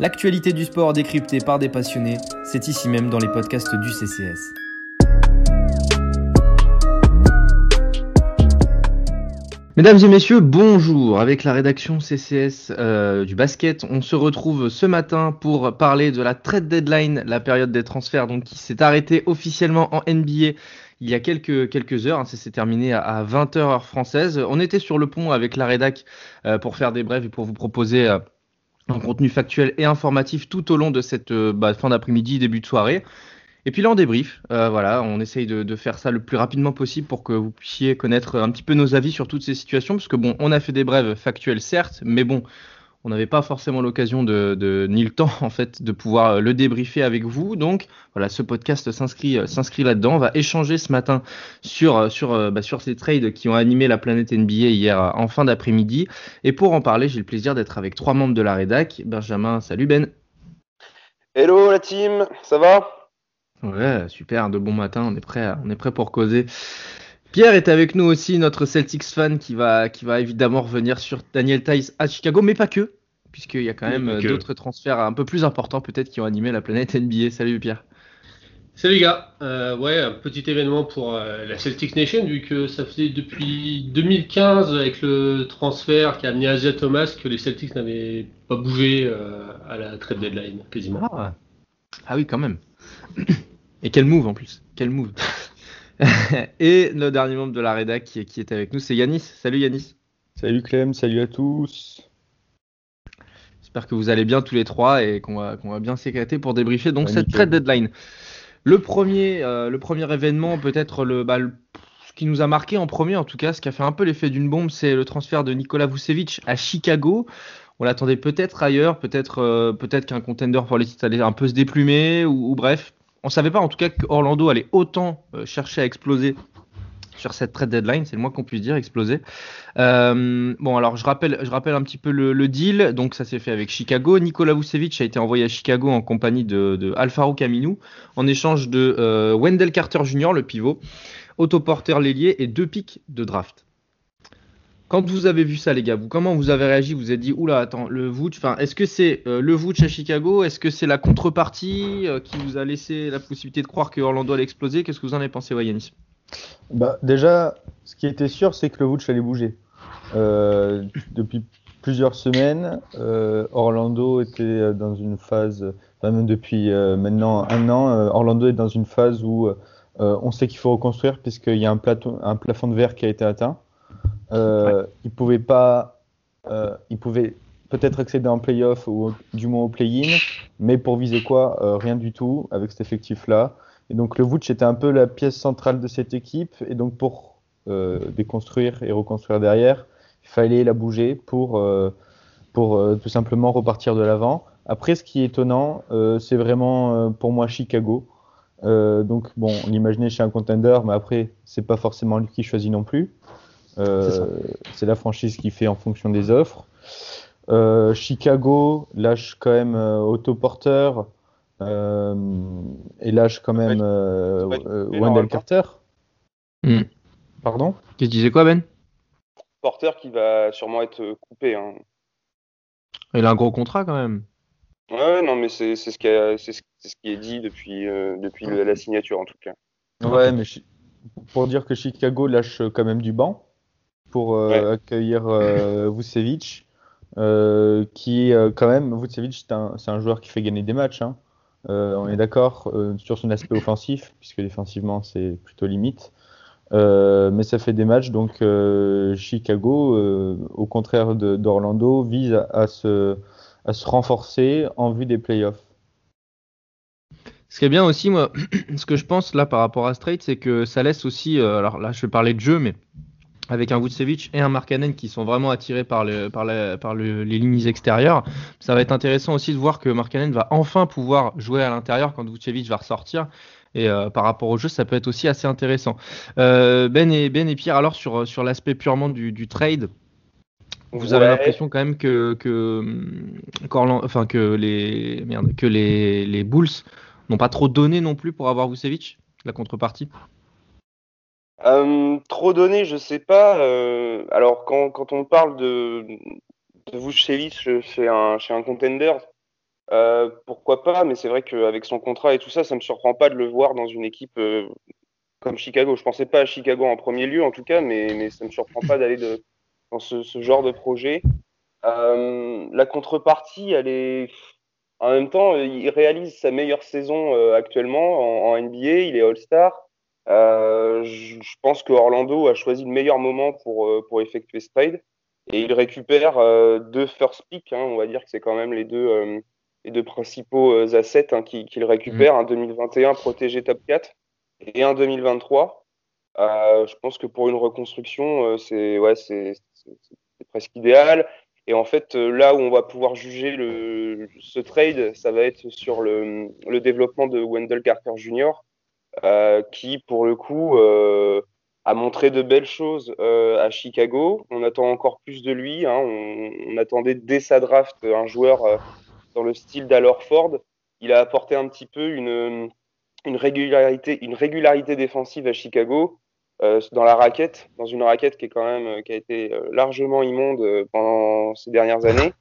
L'actualité du sport décryptée par des passionnés, c'est ici même dans les podcasts du CCS. Mesdames et messieurs, bonjour. Avec la rédaction CCS euh, du basket, on se retrouve ce matin pour parler de la trade deadline, la période des transferts donc qui s'est arrêtée officiellement en NBA il y a quelques, heures. Hein, ça s'est terminé à, 20h heure française. On était sur le pont avec la rédac euh, pour faire des brèves et pour vous proposer euh, un contenu factuel et informatif tout au long de cette bah, fin d'après-midi, début de soirée. Et puis là, on débrief. Euh, voilà, on essaye de, faire ça le plus rapidement possible pour que vous puissiez connaître un petit peu nos avis sur toutes ces situations. Parce que bon, on a fait des brèves factuelles, certes, mais bon, on n'avait pas forcément l'occasion de, ni le temps en fait de pouvoir le débriefer avec vous. Donc voilà, ce podcast s'inscrit s'inscrit là-dedans. On va échanger ce matin sur sur bah, sur ces trades qui ont animé la planète NBA hier en fin d'après-midi. Et pour en parler, j'ai le plaisir d'être avec trois membres de la rédac. Benjamin, salut Ben. Hello la team, ça va? Ouais, super, de bon matin, on est prêt, on est prêt pour causer. Pierre est avec nous aussi, notre Celtics fan qui va, qui va évidemment revenir sur Daniel Tice à Chicago, mais pas que, puisqu'il y a quand même d'autres transferts un peu plus importants peut-être qui ont animé la planète NBA. Salut Pierre. Salut les gars, euh, ouais, un petit événement pour euh, la Celtics Nation vu que ça faisait depuis 2015 avec le transfert qui a amené Asia Thomas que les Celtics n'avaient pas bougé euh, à la trade deadline quasiment. Ah, ah oui quand même. Et quel move en plus. Quel move. et le dernier membre de la rédac qui, est avec nous, c'est Yanis. Salut Yanis. Salut Clem, salut à tous. J'espère que vous allez bien tous les trois et qu'on va, va, bien s'éclater pour débriefer donc cette trade deadline. Le premier, euh, le premier événement, peut-être bah, le, ce qui nous a marqué en premier, en tout cas, ce qui a fait un peu l'effet d'une bombe, c'est le transfert de Nikola Vucevic à Chicago. On l'attendait peut-être ailleurs, peut-être euh, peut-être qu'un contender pour les titres allait un peu se déplumer, ou bref, on savait pas en tout cas que Orlando allait autant euh, chercher à exploser sur cette trade deadline, c'est le moins qu'on puisse dire, exploser. Euh, bon, alors je rappelle, un petit peu le, deal. Donc ça s'est fait avec Chicago. Nikola Vucevic a été envoyé à Chicago en compagnie de, de Alfaro en échange de euh, Wendell Carter Jr., le pivot, autoporteur l'ailier et deux pics de draft. Quand vous avez vu ça, les gars, vous, comment vous avez réagi? Vous avez dit, oula, attends, le Vouch, enfin, est-ce que c'est euh, le Vouch à Chicago? Est-ce que c'est la contrepartie euh, qui vous a laissé la possibilité de croire que Orlando allait exploser? Qu'est-ce que vous en avez pensé, Yanis? Bah, Déjà, ce qui était sûr, c'est que le Vouch allait bouger. Euh, depuis plusieurs semaines, Orlando était dans une phase, même depuis maintenant un an, Orlando est dans une phase où on sait qu'il faut reconstruire puisqu'il y a un plafond de verre qui a été atteint. Euh, Il pouvait pas, euh, il pouvait peut-être accéder en playoff ou du moins au play-in, mais pour viser quoi euh, Rien du tout avec cet effectif-là. Et donc le Vouch était un peu la pièce centrale de cette équipe, et donc pour déconstruire et reconstruire derrière, il fallait la bouger pour, pour tout simplement repartir de l'avant. Après, ce qui est étonnant, c'est vraiment pour moi Chicago. donc bon, on l'imaginait chez un contender, mais après, c'est pas forcément lui qui choisit non plus. Euh, c'est la franchise qui fait en fonction des offres. Euh, Chicago lâche quand même euh, autoporteur et lâche quand même Wendell Carter. Hmm. Pardon? Tu disais quoi, Ben? Porter qui va sûrement être coupé. Hein. Il a un gros contrat quand même. Ouais, non, mais c'est ce, qui ce qui est dit depuis, depuis la signature en tout cas. Ouais, mais pour dire que Chicago lâche quand même du banc pour euh, accueillir euh, Vucevic, euh, qui quand même, Vucevic, c'est un, joueur qui fait gagner des matchs. Hein. on est d'accord sur son aspect offensif, puisque défensivement c'est plutôt limite. mais ça fait des matchs, donc Chicago, au contraire d'Orlando, vise à, se, à se renforcer en vue des playoffs. Ce qui est bien aussi, moi, ce que je pense là par rapport à Straight, c'est que ça laisse aussi, alors là je vais parler de jeu, mais avec un Vucevic et un Markkanen qui sont vraiment attirés par, le, par, par les lignes extérieures. Ça va être intéressant aussi de voir que Markkanen va enfin pouvoir jouer à l'intérieur quand Vucevic va ressortir. Et euh, par rapport au jeu, ça peut être aussi assez intéressant. Euh, ben, et, ben et Pierre, alors sur, sur l'aspect purement du, trade, vous avez l'impression quand même que, que, enfin, que, les, merde, que les, les Bulls n'ont pas trop donné non plus pour avoir Vucevic, la contrepartie? Euh, trop donné, je sais pas. Euh, alors, quand, quand, on parle de, de chez un, chez un contender, pourquoi pas, mais c'est vrai qu'avec son contrat et tout ça, ça me surprend pas de le voir dans une équipe comme Chicago. Je pensais pas à Chicago en premier lieu, en tout cas, mais, mais ça me surprend pas d'aller dans ce, genre de projet. la contrepartie, elle est en même temps, il réalise sa meilleure saison euh, actuellement en, NBA. Il est All-Star. Euh, je, pense que Orlando a choisi le meilleur moment pour, euh, pour effectuer ce trade. Et il récupère deux first picks. Hein, on va dire que c'est quand même les deux, les deux principaux assets hein, qu'il récupère. Mm. Un 2021 protégé top 4 et un 2023. je pense que pour une reconstruction, c'est ouais, c'est presque idéal. Et en fait, euh, là où on va pouvoir juger le, ce trade, ça va être sur le, le développement de Wendell Carter Jr., euh, qui, pour le coup, euh, a montré de belles choses euh, à Chicago. On attend encore plus de lui. Hein. On, attendait dès sa draft un joueur euh, dans le style d'Alor Ford. Il a apporté un petit peu une, régularité, défensive à Chicago. Euh, dans la raquette, dans une raquette qui est quand même qui a été euh, largement immonde euh, pendant ces dernières années.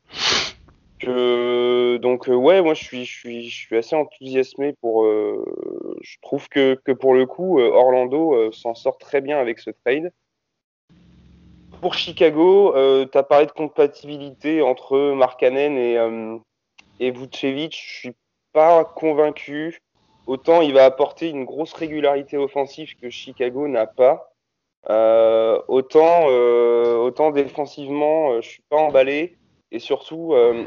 Que, donc ouais, moi je suis je suis je suis assez enthousiasmé pour. je trouve que que pour le coup Orlando s'en sort très bien avec ce trade. Pour Chicago, tu as parlé de compatibilité entre Markkanen et et Vucevic. Je suis pas convaincu. Autant il va apporter une grosse régularité offensive que Chicago n'a pas. Euh, autant, euh, autant défensivement, euh, je suis pas emballé. Et surtout, euh,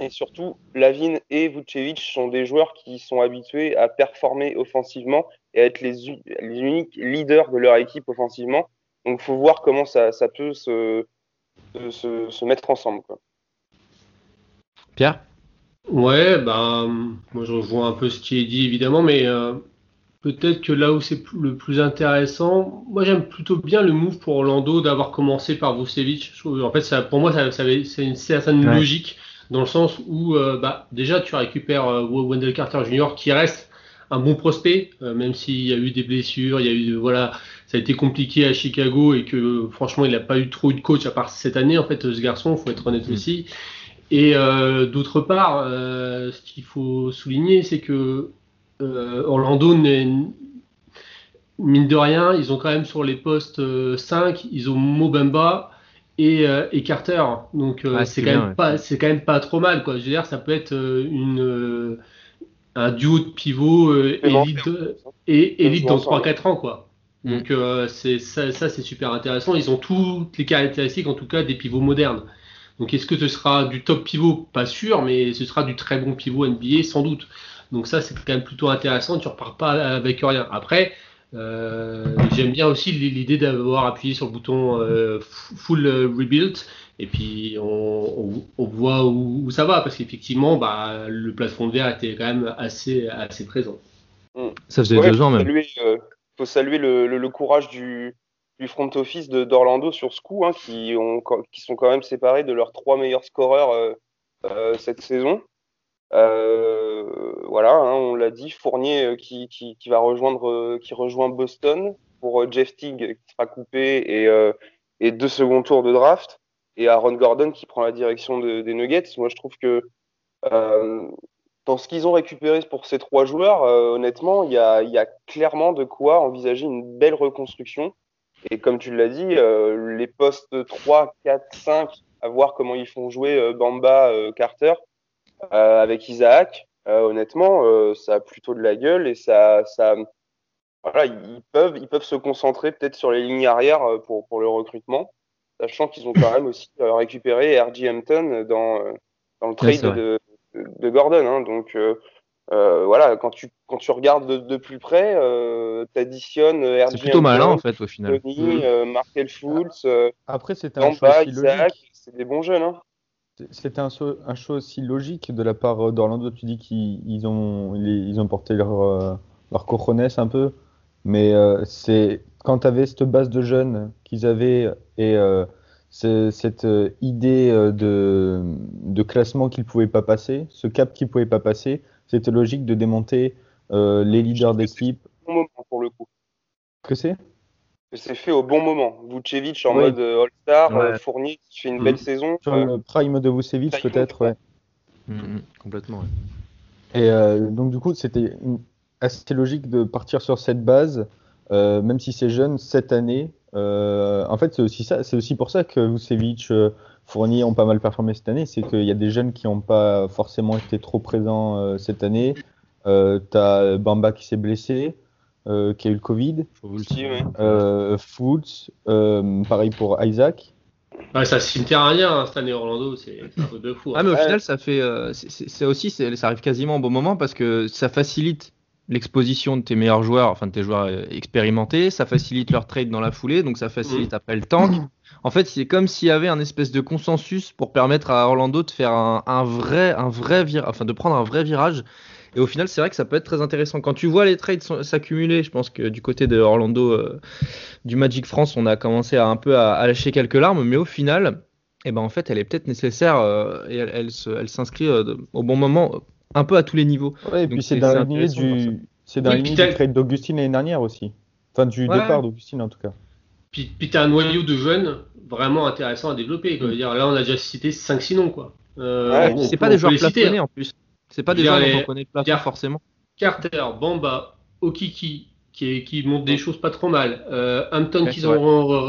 et surtout, Lavin et Vucevic sont des joueurs qui sont habitués à performer offensivement et à être les, les uniques leaders de leur équipe offensivement. Donc, faut voir comment ça, ça peut se, se, se mettre ensemble. Quoi. Pierre? Ouais, bah, moi je rejoins un peu ce qui est dit évidemment, mais euh, peut-être que là où c'est le plus intéressant, moi j'aime plutôt bien le move pour Orlando d'avoir commencé par Vucevic. En fait, ça, pour moi, ça, ça c'est une certaine ouais. logique dans le sens où euh, bah, déjà tu récupères euh, Wendell Carter Jr. qui reste un bon prospect, euh, même s'il y a eu des blessures, il y a eu voilà, ça a été compliqué à Chicago et que franchement il n'a pas eu trop de coach à part cette année en fait ce garçon, faut être honnête mmh. aussi. Et d'autre part, ce qu'il faut souligner, c'est que Orlando, mine de rien, ils ont quand même sur les postes 5, ils ont Mobamba et, et Carter. Donc ah, c'est quand, même pas, quand même pas trop mal. Quoi. Je veux dire, ça peut être une, un duo de pivot élite, et élite dans 3-4 ans. Quoi. Mm. Donc c'est ça, ça c'est super intéressant. Ils ont toutes les caractéristiques, en tout cas, des pivots modernes. Donc est-ce que ce sera du top pivot? Pas sûr, mais ce sera du très bon pivot NBA sans doute. Donc ça c'est quand même plutôt intéressant, tu repars pas avec rien. Après, euh, j'aime bien aussi l'idée d'avoir appuyé sur le bouton euh, full rebuild et puis on, on, on voit où, où, ça va parce qu'effectivement bah, le plafond de verre était quand même assez, assez présent. Ça faisait ouais, deux ans même. Il euh, faut saluer le, le, le courage du, du front office d'Orlando sur ce coup, hein, qui, ont, qui sont quand même séparés de leurs trois meilleurs scoreurs euh, euh, cette saison. Euh, voilà, hein, on l'a dit, Fournier euh, qui, va rejoindre, euh, qui rejoint Boston pour Jeff Teague qui sera coupé et, deux seconds tours de draft, et Aaron Gordon qui prend la direction de, des Nuggets. Moi, je trouve que dans ce qu'ils ont récupéré pour ces trois joueurs, honnêtement, il y a, clairement de quoi envisager une belle reconstruction. Et comme tu l'as dit, les postes 3, 4, 5, à voir comment ils font jouer Bamba, Carter, avec Isaac, euh, honnêtement, euh, ça a plutôt de la gueule et ça, ça, voilà, ils peuvent, ils peuvent se concentrer peut-être sur les lignes arrière pour, pour le recrutement, sachant qu'ils ont quand même aussi récupéré R.J. Hampton dans, dans le trade de, Gordon. Hein, donc, euh, voilà, quand tu, quand tu regardes de, de plus près, euh, tu additionnes euh, C'est plutôt malin en fait au final. Tony, mmh. euh, Markel Fultz, euh, Après, c'est un Isaac, c'est des bons jeunes. Hein. C'était un, un, choix aussi logique de la part d'Orlando. Tu dis qu'ils ont, ils ont porté leur, leur cojones un peu, mais c'est quand tu avais cette base de jeunes qu'ils avaient et cette idée de, de classement qu'ils ne pouvaient pas passer, ce cap qu'ils ne pouvaient pas passer, c'était logique de démonter euh, les leaders d'équipe. Pour le coup. Que c'est? C'est fait au bon moment. Vucevic en oui. mode euh, All-Star, ouais. Fournier qui fait une mmh. belle saison. Sur euh, le prime de Vucevic peut-être, ouais. Mm, mm, complètement. Et euh, donc, du coup, c'était assez logique de partir sur cette base, euh, même si c'est jeune, cette année. Euh, en fait, c'est aussi, ça, c'est aussi pour ça que Vucevic, Fournier ont pas mal performé cette année. C'est qu'il y a des jeunes qui n'ont pas forcément été trop présents cette année. Euh, t'as Bamba qui s'est blessé, euh, qui a eu le Covid. Euh, Foods, pareil pour Isaac. Ouais, ça cimetière à rien hein, cette année Orlando, c'est un peu de fou. Hein. Ah, mais au final, ça fait, c'est aussi, ça arrive quasiment au bon moment parce que ça facilite l'exposition de tes meilleurs joueurs, enfin de tes joueurs expérimentés, ça facilite leur trade dans la foulée, donc ça facilite mm. après le tank. En fait, c'est comme s'il y avait un espèce de consensus pour permettre à Orlando de faire un, un vrai, un vrai virage, enfin de prendre un vrai virage et au final, c'est vrai que ça peut être très intéressant. Quand tu vois les trades s'accumuler, je pense que du côté de Orlando, euh, du Magic France, on a commencé à un peu à, lâcher quelques larmes, mais au final, eh ben, en fait, elle est peut-être nécessaire euh, et elle, elle, s'inscrit euh, au bon moment, un peu à tous les niveaux. Ouais, et puis c'est dans la lignée du, c'est dans du trade d'Augustine l'année dernière aussi. Enfin, du départ d'Augustine en tout cas. Puis, puis tu as un noyau de jeunes vraiment intéressant à développer. Quoi. Dire, là, on a déjà cité 5-6 noms. Quoi. c'est pas des joueurs plafonnés hein. en plus. C'est pas des gens dont on connaît pas forcément. Carter, Bamba, Okiki, qui, qui montrent des choses pas trop mal. Euh, Hampton qu'ils ont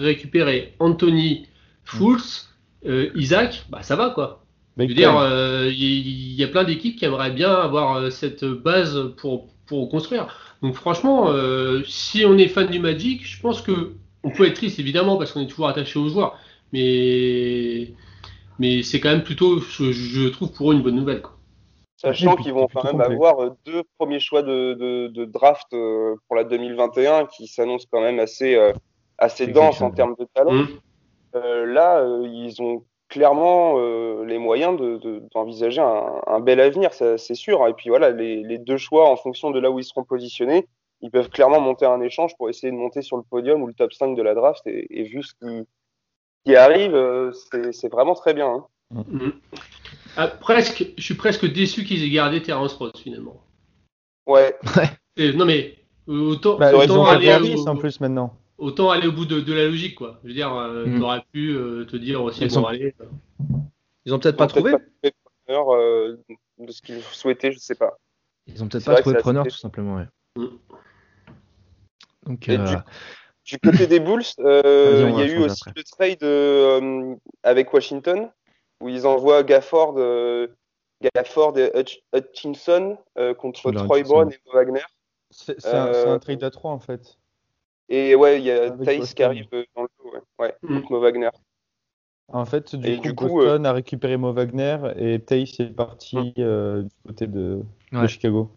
récupéré. Anthony, Fultz, euh, Isaac, bah ça va quoi. Je veux dire, euh, il y, a plein d'équipes qui aimeraient bien avoir euh, cette base pour, pour construire. Donc franchement, si on est fan du Magic, je pense que on peut être triste évidemment parce qu'on est toujours attaché aux joueurs, mais mais c'est quand même plutôt, je, je, trouve pour eux une bonne nouvelle. Quoi. Sachant qu'ils vont quand même avoir euh, deux premiers choix de, draft euh, pour la 2021 qui s'annoncent quand même assez, euh, assez denses en termes de talent. Mmh. là, ils ont clairement les moyens d'envisager un, bel avenir, c'est sûr. Et puis voilà, les, deux choix en fonction de là où ils seront positionnés, ils peuvent clairement monter un échange pour essayer de monter sur le podium ou le top 5 de la draft. Et, vu ce qui, arrive, c'est vraiment très bien. Hein. Mmh. Ah, presque, je suis presque déçu qu'ils aient gardé Terence Ross finalement. Ouais. non mais autant, bah, autant aller au, en plus maintenant. Autant aller au bout de, la logique quoi. Je veux dire, euh, mm. tu aurais pu euh, te dire aussi ils, bon, aller, ils ont peut-être pas trouvé. euh, de ce qu'ils souhaitaient, je sais pas. Ils ont peut-être pas trouvé preneur tout simplement. Ouais. Mm. Donc, euh... du, du, côté des Bulls, euh, il y a eu aussi le trade avec Washington où ils envoient Gafford, euh, Gafford et Hutchinson euh, contre Troy Brown et Mo Wagner. C'est un, euh, trade à 3 en fait. Et ouais, il y a Thais qui arrive dans le dos, ouais, mm. contre Mo Wagner. En fait, du coup, Boston a récupéré Mo Wagner et Thais est parti mm. du côté de, Chicago.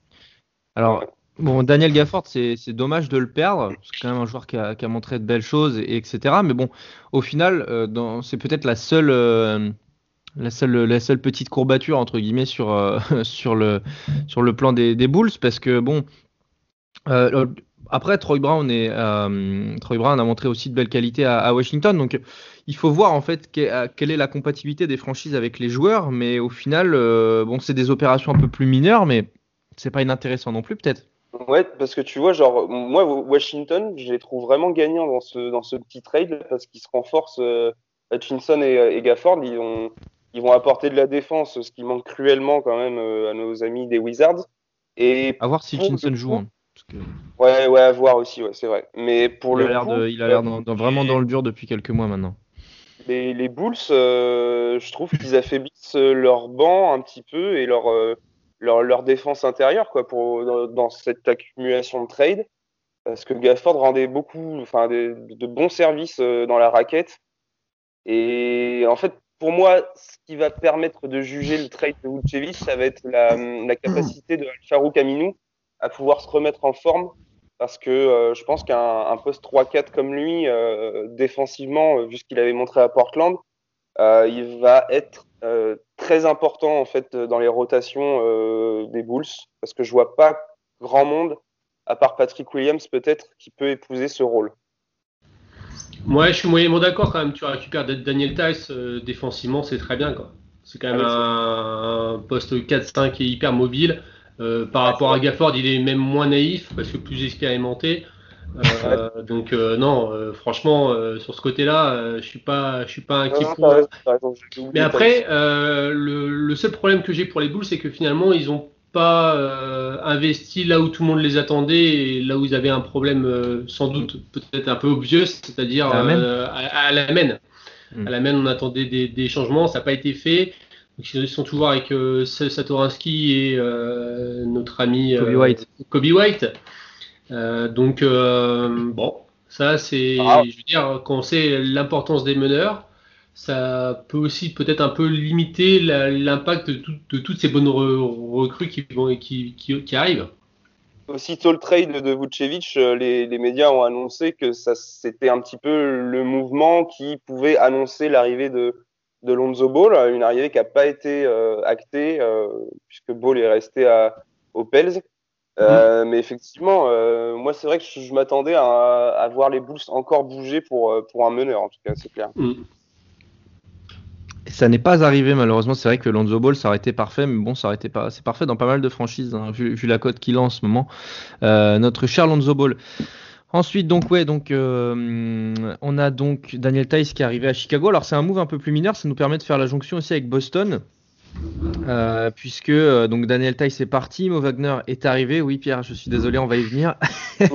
Alors, bon, Daniel Gafford, c'est dommage de le perdre. C'est quand même un joueur qui a, qui a, montré de belles choses, et, etc. Mais bon, au final, c'est peut-être la seule la seule, la seule petite courbature entre guillemets sur, euh, sur, le, sur le plan des, des Bulls parce que bon euh, après Troy Brown et euh, Troy Brown a montré aussi de belles qualités à, Washington donc il faut voir en fait quelle est la compatibilité des franchises avec les joueurs mais au final bon c'est des opérations un peu plus mineures mais c'est pas inintéressant non plus peut-être Ouais, parce que tu vois, genre, moi, Washington, je les trouve vraiment gagnants dans ce, dans ce petit trade parce qu'ils se renforcent. Hutchinson et, Gafford, ils ont, ils vont apporter de la défense, ce qui manque cruellement quand même euh, à nos amis des Wizards. Et à voir si Chinson joue. Hein, Ouais, ouais, à voir aussi, ouais, c'est vrai. Mais pour il le a coup, il a l'air vraiment dans le dur depuis quelques mois maintenant. Les, les Bulls, euh, je trouve qu'ils affaiblissent leur banc un petit peu et leur, euh, leur, leur, défense intérieure quoi, pour, dans, dans, cette accumulation de trade. Parce que Gafford rendait beaucoup, enfin, de, de bons services dans la raquette. Et en fait, pour moi, ce qui va permettre de juger le trade de Vucevic, ça va être la, capacité de Farouk Aminou à pouvoir se remettre en forme. Parce que euh, je pense qu'un poste 3-4 comme lui, euh, défensivement, euh, vu ce qu'il avait montré à Portland, il va être très important en fait dans les rotations des Bulls. Parce que je vois pas grand monde, à part Patrick Williams peut-être, qui peut épouser ce rôle. Moi, je suis moyennement d'accord quand même. Tu récupères Daniel Tice euh, défensivement, c'est très bien. C'est quand même ah un, poste 4-5 et hyper mobile. Euh, par rapport à Gafford, il est même moins naïf parce que plus expérimenté. donc non, franchement, sur ce côté-là, je suis pas, je suis pas inquiet. Mais après, le, le, seul problème que j'ai pour les Bulls, c'est que finalement, ils ont pas euh, investi là où tout le monde les attendait et là où ils avaient un problème euh, sans doute peut-être un peu obvieux, c'est-à-dire à, euh, à, la main. À la main, on attendait des, des changements, ça n'a pas été fait. Donc, ils sont toujours avec Satoransky et notre ami Kobe White. Kobe White. donc bon, ça c'est, ah. je veux dire, quand on sait l'importance des meneurs, ça peut aussi peut-être un peu limiter l'impact de, toutes ces bonnes recrues qui, vont, qui, qui, arrivent. Aussitôt le trade de Vucevic, euh, les, les médias ont annoncé que c'était un petit peu le mouvement qui pouvait annoncer l'arrivée de, de Lonzo Ball, une arrivée qui n'a pas été euh, actée euh, puisque Ball est resté à, aux Pels. Mm. Mais effectivement, moi c'est vrai que je, m'attendais à, à, voir les Bulls encore bouger pour, pour un meneur, en tout cas, c'est clair. Mm. Ça n'est pas arrivé malheureusement. C'est vrai que Lonzo Ball, ça aurait été parfait, mais bon, ça aurait été pas. C'est parfait dans pas mal de franchises, hein, vu, la cote qu'il a en ce moment. Euh, notre cher Lonzo Ball. Ensuite, donc ouais, donc euh, on a donc Daniel Tice qui est arrivé à Chicago. Alors c'est un move un peu plus mineur, ça nous permet de faire la jonction aussi avec Boston. Euh, puisque donc Daniel Tice est parti, Mo Wagner est arrivé. Oui, Pierre, je suis désolé, on va y venir.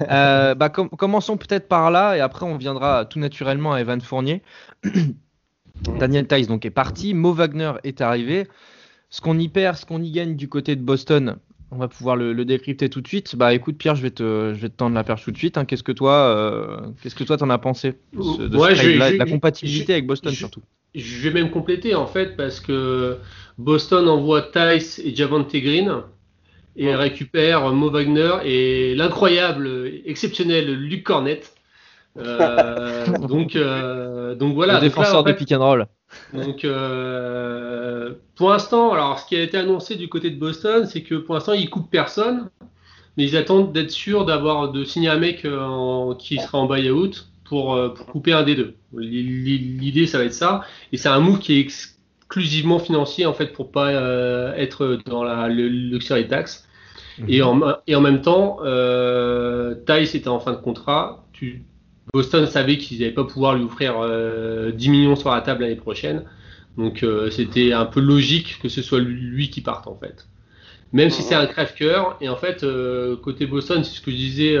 bah, commençons peut-être par là et après on viendra tout naturellement à Evan Fournier. Daniel Tice donc est parti, Mo Wagner est arrivé. Ce qu'on y perd, ce qu'on y gagne du côté de Boston, on va pouvoir le, décrypter tout de suite. Bah écoute Pierre, je vais te, je vais te tendre la perche tout de suite. Hein. Qu'est-ce que toi, euh, qu'est-ce que toi t'en as pensé de, la compatibilité avec Boston surtout? Je vais même compléter en fait parce que Boston envoie Tice et Javante Green et récupère Mo Wagner et l'incroyable, exceptionnel Luc Cornette. Euh, donc, euh, donc voilà. Le défenseur de pick and roll. Donc, euh, pour l'instant, alors ce qui a été annoncé du côté de Boston, c'est que pour l'instant, ils coupent personne, mais ils attendent d'être sûrs d'avoir de signer un mec qui sera en buyout pour, pour couper un des deux. L'idée, ça va être ça, et c'est un move qui est exclusivement financier en fait pour pas être dans la le luxury tax. Et, en, et en même temps, euh, Tice était en fin de contrat. Tu, Boston savait qu'ils n'allaient pas pouvoir lui offrir 10 euh, millions sur la table l'année prochaine. Donc euh, c'était un peu logique que ce soit lui qui parte en fait. Même si c'est un crève-cœur. Et en fait, euh, côté Boston, c'est ce que je disais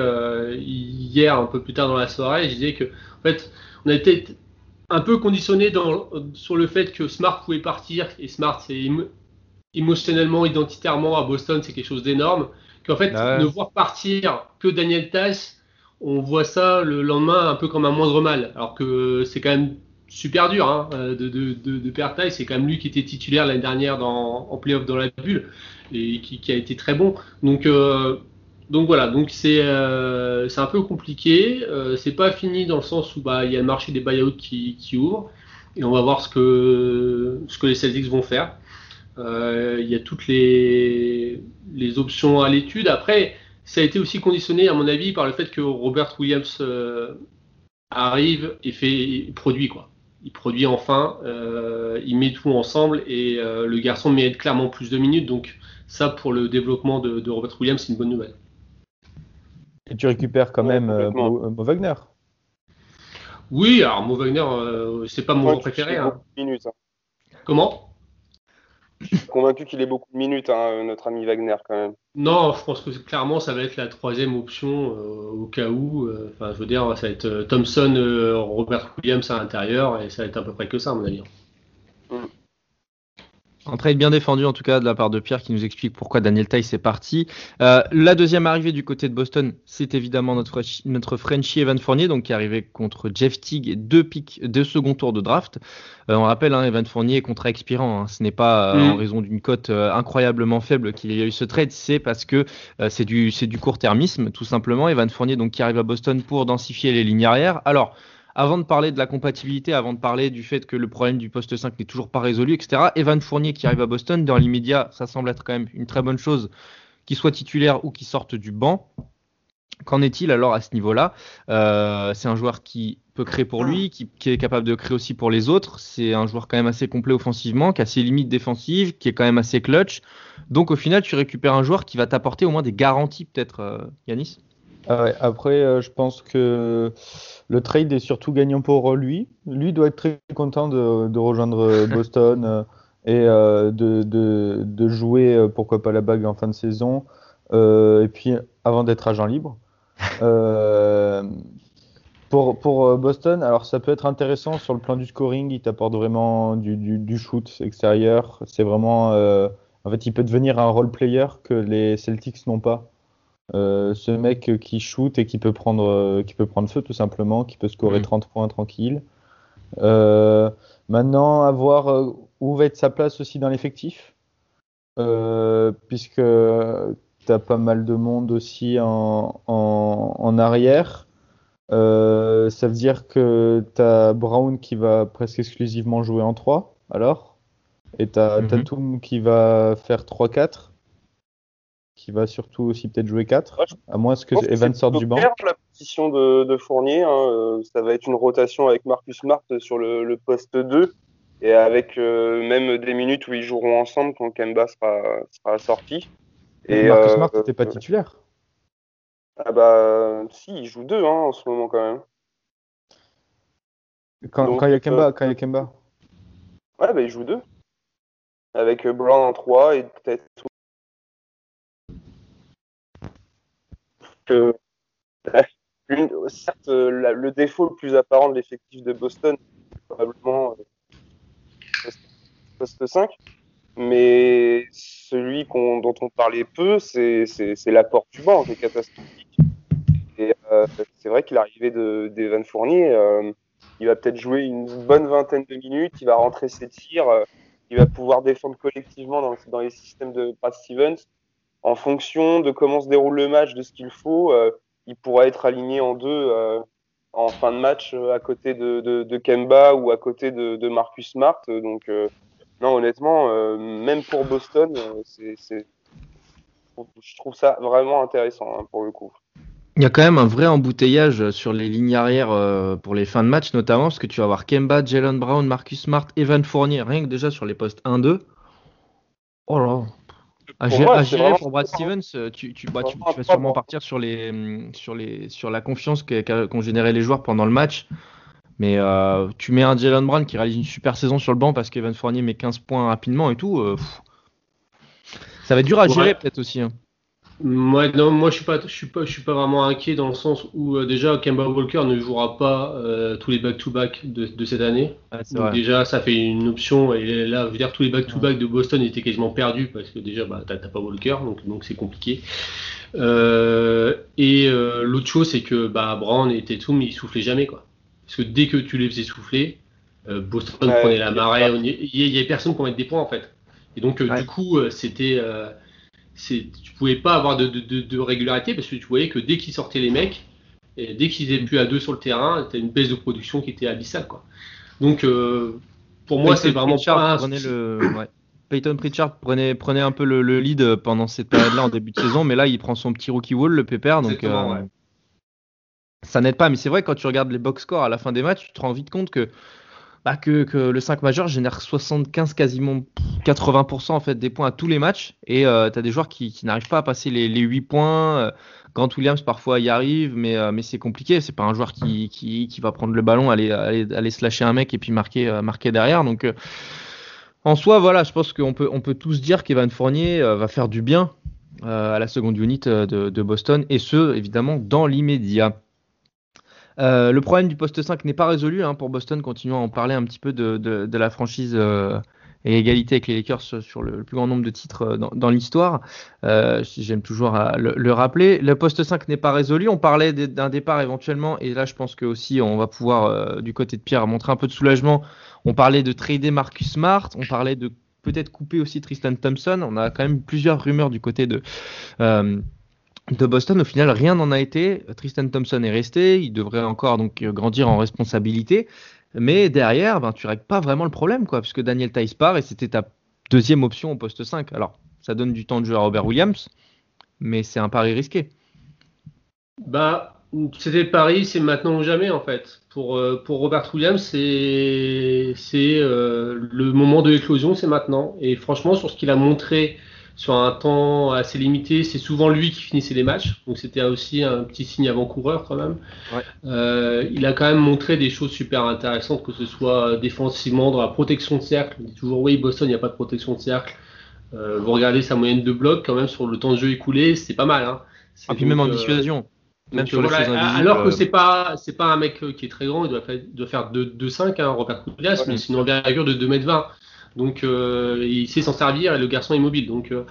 hier, un peu plus tard dans la soirée, je disais que en fait, on a été un peu conditionné dans, sur le fait que Smart pouvait partir. Et Smart, c'est émotionnellement, identitairement à Boston, c'est quelque chose d'énorme. Qu'en fait, bah ne voir partir que Daniel Tass on voit ça le lendemain un peu comme un moindre mal. Alors que c'est quand même super dur hein, de, de, perdre taille. C'est quand même lui qui était titulaire l'année dernière dans, en playoff dans la bulle et qui, a été très bon. Donc, euh, donc voilà, donc c'est euh, un peu compliqué. Euh, c'est pas fini dans le sens où bah, il y a le marché des buyouts qui, ouvre et on va voir ce que, ce que les Celtics vont faire. Il y a toutes les, les options à l'étude. Après, ça a été aussi conditionné, à mon avis, par le fait que Robert Williams euh, arrive et fait produit quoi. Il produit enfin, euh, il met tout ensemble et euh, le garçon mérite clairement plus de minutes. Donc ça, pour le développement de, Robert Williams, c'est une bonne nouvelle. Et tu récupères quand même Mo, Wagner. Oui, alors Mo Wagner, c'est pas mon joueur préféré. Hein. Hein. Comment? Je suis convaincu qu'il ait beaucoup de minutes, hein, notre ami Wagner, quand même. Non, je pense que clairement, ça va être la troisième option euh, au cas où. Euh, enfin, je veux dire, ça va être euh, Thompson, Robert Williams à l'intérieur, et ça va être à peu près que ça, à mon avis. Un trade bien défendu en tout cas de la part de Pierre qui nous explique pourquoi Daniel Tice est parti. Euh, la deuxième arrivée du côté de Boston, c'est évidemment notre, notre Frenchie Evan Fournier, donc qui est arrivé contre Jeff Teague deux pics, deux second tours de draft. Euh, on rappelle, hein, Evan Fournier est contrat expirant. Hein. Ce n'est pas euh, mm. en raison d'une cote incroyablement faible qu'il y a eu ce trade, c'est parce que c'est du, du court-termisme tout simplement. Evan Fournier donc qui arrive à Boston pour densifier les lignes arrière. Alors avant de parler de la compatibilité, avant de parler du fait que le problème du poste 5 n'est toujours pas résolu, etc., Evan Fournier qui arrive à Boston, dans l'immédiat, ça semble être quand même une très bonne chose qu'il soit titulaire ou qu'il sorte du banc. Qu'en est-il alors à ce niveau-là? Euh, C'est un joueur qui peut créer pour lui, qui, est capable de créer aussi pour les autres. C'est un joueur quand même assez complet offensivement, qui a ses limites défensives, qui est quand même assez clutch. Donc au final, tu récupères un joueur qui va t'apporter au moins des garanties, peut-être, euh, Yanis? Ah après, je pense que le trade est surtout gagnant pour lui. Lui doit être très content de, rejoindre Boston et de, de, jouer, pourquoi pas, la bague en fin de saison. et puis, avant d'être agent libre. Pour, pour, euh, Boston, alors ça peut être intéressant sur le plan du scoring, il t'apporte vraiment du, du, shoot extérieur. C'est vraiment. Euh, en fait, il peut devenir un role player que les Celtics n'ont pas. Euh, ce mec qui shoot et qui peut prendre, qui peut prendre feu tout simplement, qui peut scorer 30 mm. points tranquille. maintenant, à voir où va être sa place aussi dans l'effectif. puisque tu as pas mal de monde aussi en, en, en arrière. Euh, ça veut dire que tu as Brown qui va presque exclusivement jouer en 3, alors Et tu as mhm. Tatum qui va faire 3-4, qui va surtout aussi peut-être jouer 4, à moins que Evan sorte du banc. la position de, Fournier, hein, euh, ça va être une rotation avec Marcus Smart sur le, poste 2, et avec euh, même des minutes où ils joueront ensemble quand Kemba sera, sera sorti. Et Marcus Smart n'était pas titulaire ah bah si, il joue deux hein, en ce moment quand même. Quand, il y a Kemba, quand il y a Kemba. Ouais, bah il joue deux. Avec euh, Brown en 3 et peut-être. Certes, le défaut le plus apparent de l'effectif de Boston, c'est probablement euh, poste 5. Mais celui dont on parlait peu, c'est l'apport du banc qui est catastrophique. Et euh, c'est vrai qu'il l'arrivée d'Evan Fournier, euh, il va peut-être jouer une bonne vingtaine de minutes, il va rentrer ses tirs, euh, il va pouvoir défendre collectivement dans, dans, les systèmes de Brad Stevens. En fonction de comment se déroule le match, de ce qu'il faut, il pourra être aligné en deux en fin de match à côté de, Kemba ou à côté de, Marcus Smart. Donc, non, honnêtement, même pour Boston, c'est, je trouve ça vraiment intéressant hein, pour le coup. Il y a quand même un vrai embouteillage sur les lignes arrière euh, pour les fins de match, notamment parce que tu vas avoir Kemba, Jalen Brown, Marcus Smart, Evan Fournier, rien que déjà sur les postes 1-2. Oh là à, gérer, pour Brad Stevens, euh, tu, tu, bah, tu, vas sûrement partir sur, les, mm, sur, les, sur la confiance qu'ont généré les joueurs pendant le match. Mais euh, tu mets un Jalen Brown qui réalise une super saison sur le banc parce qu'Evan Fournier met 15 points rapidement et tout. ça va être dur à gérer peut-être aussi. Hein. Moi, non, moi je suis pas, je suis pas, je suis pas vraiment inquiet dans le sens où euh, déjà Kemba Walker ne jouera pas euh, tous les back-to-back de, cette année. donc déjà ça fait une option et là, dire tous les back-to-back de Boston étaient quasiment perdus parce que déjà bah t'as pas Walker donc donc c'est compliqué. Euh, et l'autre chose c'est que bah Brown et Tatum ils soufflaient jamais quoi. Parce que dès que tu les faisais souffler, Boston prenait la marée. Il y, avait personne pour mettre des points en fait. Et donc du coup c'était tu pouvais pas avoir de, régularité parce que tu voyais que dès qu'ils sortaient les mecs, et dès qu'ils étaient plus à deux sur le terrain, tu une baisse de production qui était abyssale. Quoi. Donc, euh, pour moi, c'est vraiment pas le... Peyton Pritchard prenait, prenait un peu le, lead pendant cette période-là en début de saison, mais là, il prend son petit rookie wall, le pépère. Donc, euh, ça n'aide pas. Mais c'est vrai, quand tu regardes les box scores à la fin des matchs, tu te rends vite compte que bah, que, le 5 majeur génère 75, quasiment 80% en fait des points à tous les matchs. Et euh, tu as des joueurs qui, n'arrivent pas à passer les, 8 points. Euh, Grant Williams parfois y arrive, mais, euh, mais c'est compliqué. C'est pas un joueur qui, va prendre le ballon, aller, aller, aller slasher un mec et puis marquer, marquer derrière. Donc en soi, voilà, je pense qu'on peut, on peut tous dire qu'Evan Fournier va faire du bien à la seconde unit de, de Boston, et ce, évidemment, dans l'immédiat. Euh, le problème du poste 5 n'est pas résolu hein, pour Boston. Continuons à en parler un petit peu de, la franchise euh, et égalité avec les Lakers sur le, plus grand nombre de titres euh, dans, l'histoire. J'aime toujours le, rappeler. Le poste 5 n'est pas résolu. On parlait d'un départ éventuellement, et là je pense que aussi on va pouvoir du côté de Pierre montrer un peu de soulagement. On parlait de trader Marcus Smart. On parlait de peut-être couper aussi Tristan Thompson. On a quand même plusieurs rumeurs du côté de de Boston, au final, rien n'en a été. Tristan Thompson est resté, il devrait encore donc grandir en responsabilité. Mais derrière, ben, tu règles pas vraiment le problème, quoi, puisque Daniel Tice part et c'était ta deuxième option au poste 5. Alors, ça donne du temps de jeu à Robert Williams, mais c'est un pari risqué. Bah, c'était le pari, c'est maintenant ou jamais, en fait. Pour, euh, pour Robert Williams, c'est euh, le moment de l'éclosion, c'est maintenant. Et franchement, sur ce qu'il a montré sur un temps assez limité, c'est souvent lui qui finissait les matchs. Donc c'était aussi un petit signe avant-coureur quand même. Euh, il a quand même montré des choses super intéressantes, que ce soit défensivement dans la protection de cercle. On dit toujours oui, Boston, il n'y a pas de protection de cercle. Euh, vous regardez sa moyenne de bloc quand même sur le temps de jeu écoulé, c'est pas mal. Hein. Et puis même en dissuasion. Même sur alors que c'est pas c'est pas un mec qui est très grand, il doit faire, doit faire 2-5, hein, Robert Koulias, mais c'est une envergure de 2m20. Donc euh, il sait s'en servir et le garçon est mobile. Donc euh,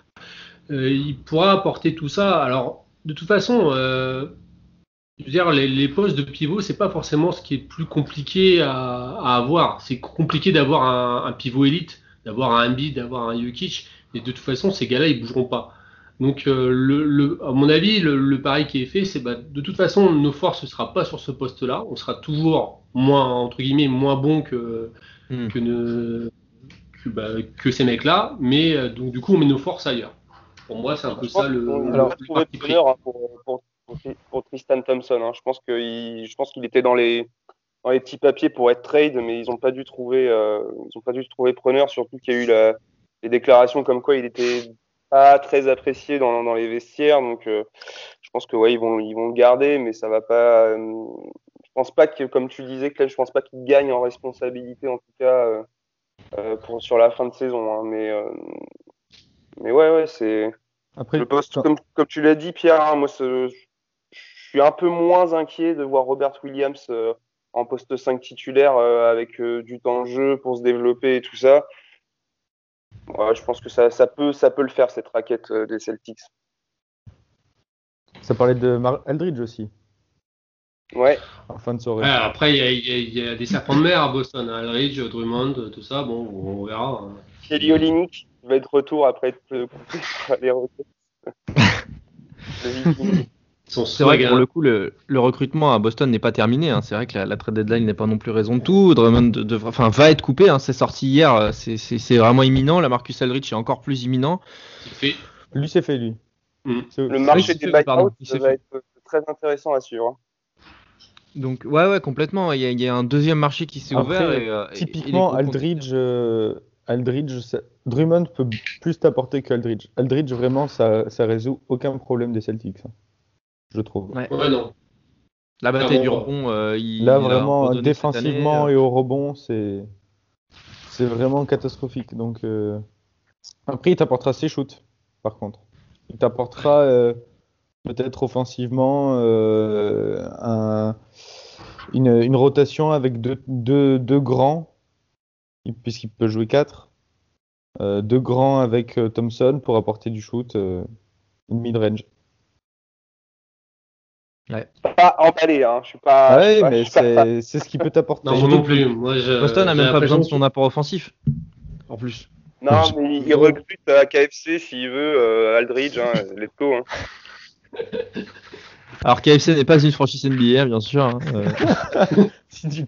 euh, il pourra apporter tout ça. Alors de toute façon, je veux dire, les, postes de pivot, c'est pas forcément ce qui est plus compliqué à, avoir. C'est compliqué d'avoir un, pivot élite, d'avoir un Embiid, d'avoir un Jokic. Et de toute façon, ces gars-là, ils bougeront pas. Donc, le, à mon avis, le, pari qui est fait, c'est bah, de toute façon, nos forces ne sera pas sur ce poste-là. On sera toujours moins, entre guillemets, moins bon que, hmm. que, ne, bah, que, ces mecs-là, mais euh, donc du coup on met nos forces ailleurs. Pour moi, c'est un peu ça le. Alors, pour, pour, Tristan Thompson. Hein. Je pense qu'il, je pense qu'il était dans les dans les petits papiers pour être trade, mais ils n'ont pas dû trouver, euh, ils ont pas dû trouver preneur. Surtout qu'il y a eu la, les déclarations comme quoi il était pas très apprécié dans, dans les vestiaires. Donc, euh, je pense que ouais, ils vont, ils vont le garder, mais ça va pas. je pense pas que, comme tu disais, Claire, je pense pas qu'il gagne en responsabilité en tout cas pour, sur la fin de saison. Hein, mais, euh, mais ouais, ouais, c'est. Après, le poste, comme, comme tu l'as dit, Pierre, hein, moi, je suis un peu moins inquiet de voir Robert Williams euh, en poste 5 titulaire avec du temps de jeu pour se développer et tout ça. Ouais, je pense que ça, ça, peut, ça peut le faire, cette raquette des Celtics. Ça parlait de Mar Aldridge aussi. Ouais. après, il y, a des serpents de mer à Boston. Hein. Aldridge, Drummond, tout ça. Bon, on verra. Hein. Kelly Olynyk va être retour après par les C'est vrai que pour le coup, le, recrutement à Boston n'est pas terminé. Hein. C'est vrai que la, trade deadline n'est pas non plus raison de tout. Drummond enfin, va être coupé. C'est sorti hier. C'est vraiment imminent. La Marcus Aldridge est encore plus imminent. Fait. Lui, c'est fait, lui. Mm. Le marché des buyouts va être très intéressant à suivre. Donc ouais ouais complètement. Il y, a, un deuxième marché qui s'est ouvert. Euh, typiquement Aldridge, euh, Aldridge, Drummond peut plus t'apporter qu'Aldridge. Aldridge vraiment ça, ça résout aucun problème des Celtics, hein, je trouve. Ouais. non. La bataille du rebond. Euh, Là vraiment défensivement et au rebond c'est c'est vraiment catastrophique. Donc après il t'apportera ses shoots par contre. Il t'apportera peut-être offensivement un une, rotation avec deux, deux, grands, puisqu'il peut jouer 4. Euh, deux grands avec euh, Thompson pour apporter du shoot, euh, mid-range. Ouais. Pas emballé, hein. je suis pas. Ouais, mais c'est ce qui peut t'apporter. Non, non plus. Boston n'a même pas besoin de son apport offensif. En plus. Non, mais il recrute à KFC s'il veut, Aldridge, hein, let's go. Hein. Alors KFC n'est pas une franchise NBA, bien sûr. Hein, euh. C'est du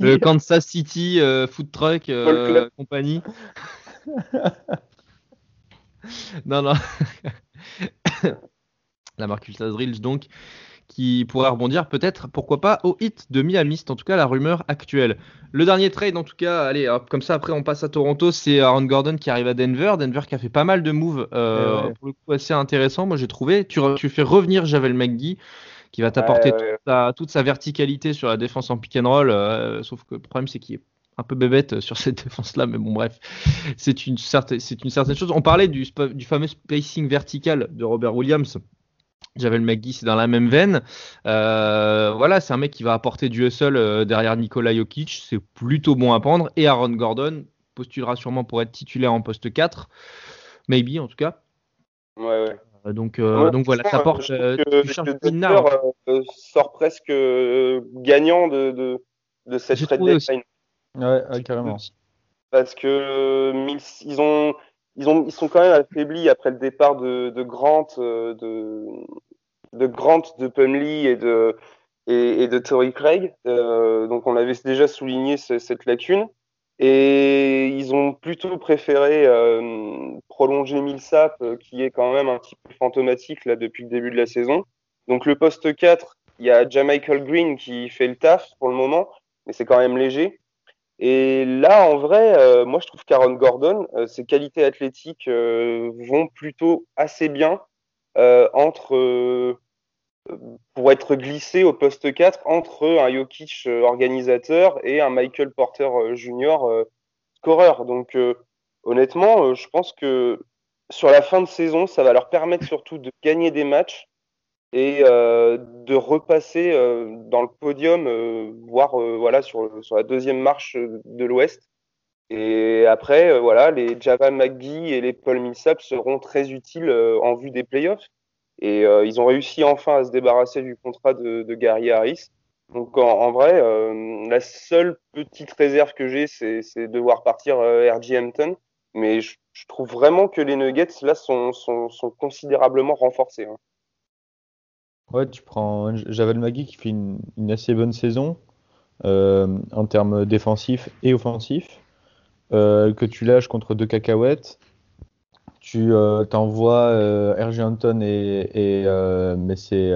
Le Kansas City euh, Food Truck euh, Company. non, non. La Marcus Aldridge, donc, qui pourrait rebondir peut-être, pourquoi pas, au hit de Miami. C'est en tout cas la rumeur actuelle. Le dernier trade, en tout cas, allez, comme ça, après on passe à Toronto, c'est Aaron Gordon qui arrive à Denver. Denver qui a fait pas mal de moves, euh, pour le coup assez intéressant, moi j'ai trouvé. Tu, tu, fais revenir Javel McGee qui va t'apporter toute, sa verticalité sur la défense en pick and roll. Euh, sauf que le problème, c'est qu'il est un peu bébête sur cette défense-là, mais bon, bref, c'est une, certaine, une certaine chose. On parlait du, du fameux spacing vertical de Robert Williams. Javel McGee, c'est dans la même veine. Euh, voilà, c'est un mec qui va apporter du hustle euh, derrière Nikola Jokic. C'est plutôt bon à prendre. Et Aaron Gordon postulera sûrement pour être titulaire en poste 4. Maybe, en tout cas. Ouais, ouais. Euh, donc, donc voilà, ça porte. sort presque gagnant de, de, cette trade deadline. Ouais, carrément. Parce que ils ont ils, ont, ils sont quand même affaiblis après le départ de, Grant, euh, de, de Grant, de Pumley et de, et, de Tory Craig. Euh, donc on avait déjà souligné cette lacune. Et ils ont plutôt préféré euh, prolonger Millsap, qui est quand même un petit peu fantomatique là depuis le début de la saison. Donc le poste 4, il y a Jamichael Green qui fait le taf pour le moment, mais c'est quand même léger. Et là, en vrai, euh, moi, je trouve qu'Aaron Gordon, euh, ses qualités athlétiques euh, vont plutôt assez bien entre pour être glissé au poste 4 entre un Jokic organisateur et un Michael Porter Jr. scoreur. Donc, honnêtement, je pense que sur la fin de saison, ça va leur permettre surtout de gagner des matchs et euh, de repasser euh, dans le podium, euh, voire voilà sur, sur la deuxième marche de l'Ouest. Et après, voilà, les Java McGee et les Paul Millsap seront très utiles en vue des playoffs. Et ils ont réussi enfin à se débarrasser du contrat de, Gary Harris. Donc en, vrai, la seule petite réserve que j'ai, c'est de voir partir RG Hampton. Mais je, trouve vraiment que les Nuggets là sont, sont, sont considérablement renforcés. Hein. Ouais, tu prends Javel Magui qui fait une, assez bonne saison euh, en termes défensifs et offensifs, euh, que tu lâches contre deux cacahuètes. Tu euh, t'envoies RG Anton et, et mais c'est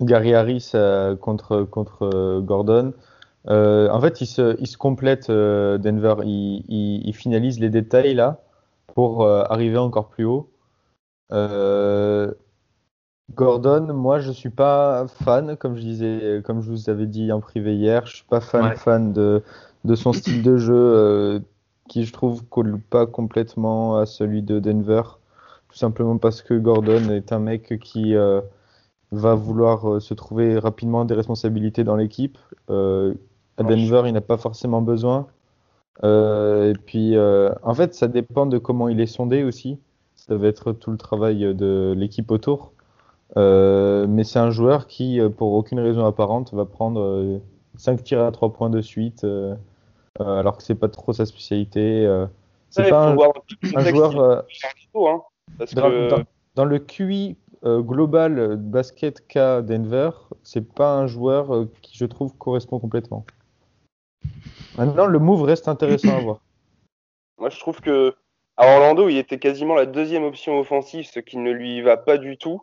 Gary Harris, contre, contre Gordon. en fait, ils se, ils se complètent, Denver. Ils, ils, finalisent les détails là pour arriver encore plus haut. Gordon, moi je suis pas fan, comme je disais, comme je vous avais dit en privé hier, je suis pas fan fan de, de son style de jeu euh, qui je trouve colle pas complètement à celui de Denver, tout simplement parce que Gordon est un mec qui euh, va vouloir euh, se trouver rapidement des responsabilités dans l'équipe. à Denver, il n'a pas forcément besoin. et puis, en fait, ça dépend de comment il est sondé aussi. Ça va être tout le travail de l'équipe autour. Euh, mais c'est un joueur qui, euh, pour aucune raison apparente, va prendre 5 euh, tirs à 3 points de suite, alors que c'est pas trop sa spécialité. c'est pas un, joueur. Hein, dans, le QI global basket K Denver, c'est pas un joueur qui, je trouve, correspond complètement. Maintenant, le move reste intéressant à voir. Moi, je trouve que à Orlando, il était quasiment la deuxième option offensive, ce qui ne lui va pas du tout.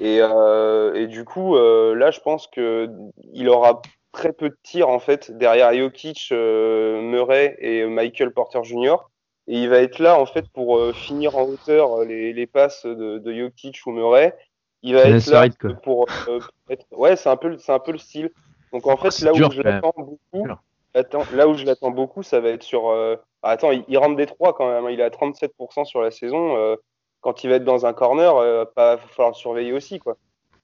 Et, euh, et du coup, euh, là, je pense que il aura très peu de tirs en fait derrière Jokic, euh, Murray et Michael Porter Jr. Et il va être là en fait pour euh, finir en hauteur les, les passes de, de Jokic ou Murray. Il va être là pour, euh, être... ouais, c'est un peu, c'est un peu le style. Donc en fait, là où je l'attends beaucoup, là où je l'attends beaucoup, ça va être sur. Ah, attends, il, il, rentre des trois quand même. Hein. Il est à 37% sur la saison quand il va être dans un corner, il euh, va falloir surveiller aussi. Quoi.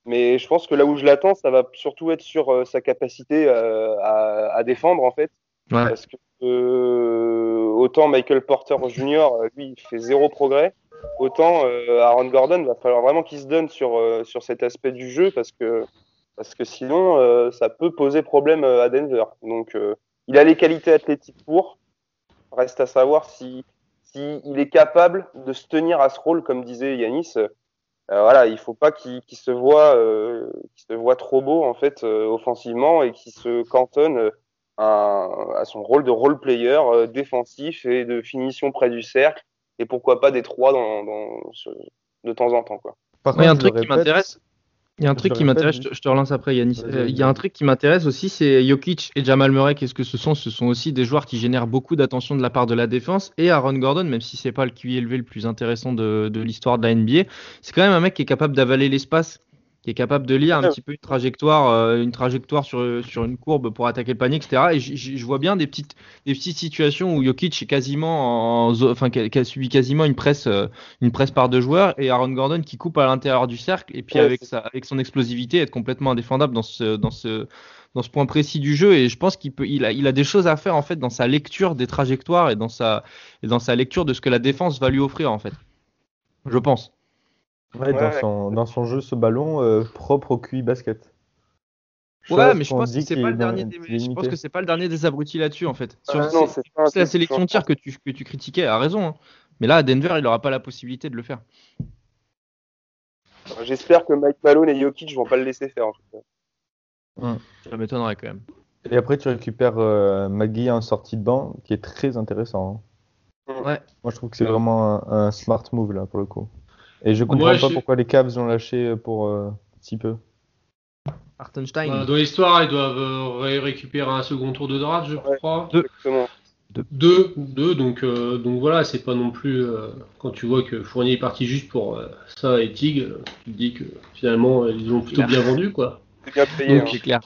Mais je pense que là où je l'attends, ça va surtout être sur euh, sa capacité euh, à, défendre, en fait. Parce que autant Michael Porter Jr., lui, il fait zéro progrès, autant Aaron Gordon, va falloir vraiment qu'il se donne sur, sur cet aspect du jeu, parce que, parce que sinon, ça peut poser problème à Denver. Donc, il a les qualités athlétiques pour. Reste à savoir si s'il est capable de se tenir à ce rôle, comme disait Yanis, euh, voilà, il faut pas qu'il se voit, euh, se voit trop beau en fait euh, offensivement et qu'il se cantonne à, à, son rôle de role player défensif et de finition près du cercle et pourquoi pas des trois dans, dans, de temps en temps quoi. Par contre, un truc qui m'intéresse, il y a un truc qui m'intéresse, je, te relance après Yanis. Il y a un truc qui m'intéresse aussi, c'est Jokic et Jamal Murray. Qu'est-ce que ce sont? Ce sont aussi des joueurs qui génèrent beaucoup d'attention de la part de la défense. Et Aaron Gordon, même si c'est pas le QI élevé le plus intéressant de, de l'histoire de la NBA, c'est quand même un mec qui est capable d'avaler l'espace qui est capable de lire un petit peu une trajectoire, euh, une trajectoire sur, sur une courbe pour attaquer le panier, etc. Et je vois bien des petites, des petites situations où Jokic est quasiment, en, enfin, qui a, subi quasiment une presse, euh, une presse par deux joueurs, et Aaron Gordon qui coupe à l'intérieur du cercle, et puis avec sa, avec son explosivité, être complètement indéfendable dans ce, dans ce, dans ce point précis du jeu. Et je pense qu'il peut, il a, il a des choses à faire en fait dans sa lecture des trajectoires et dans sa, et dans sa lecture de ce que la défense va lui offrir en fait. Je pense. Ouais, dans, Son, dans son jeu, ce ballon euh, propre au QI basket. ouais, mais je pense que c'est pas le dernier des, je pense que c'est pas le dernier des abrutis là-dessus en fait. Sur ah, c'est la sélection de tir que tu, que tu critiquais, a raison. Hein. Mais là, à Denver, il aura pas la possibilité de le faire. J'espère que Mike Malone et Jokic vont pas le laisser faire en tout cas. Ça m'étonnerait quand même. Et après, tu récupères euh, Magui en sortie de banc, qui est très intéressant. Hein. Ouais. Moi, je trouve que c'est vraiment un, un, smart move là pour le coup. Et je comprends pas pourquoi les Cavs ont lâché pour euh, si peu. Hartenstein. Bah, dans l'histoire, ils doivent récupérer un second tour de draft, je crois. Deux. Exactement. Deux, deux, donc, donc voilà, c'est pas non plus. quand tu vois que Fournier est parti juste pour ça et Tig, tu te dis que finalement, ils ont plutôt bien vendu, quoi. C'est bien payé. Donc, hein. c'est clair.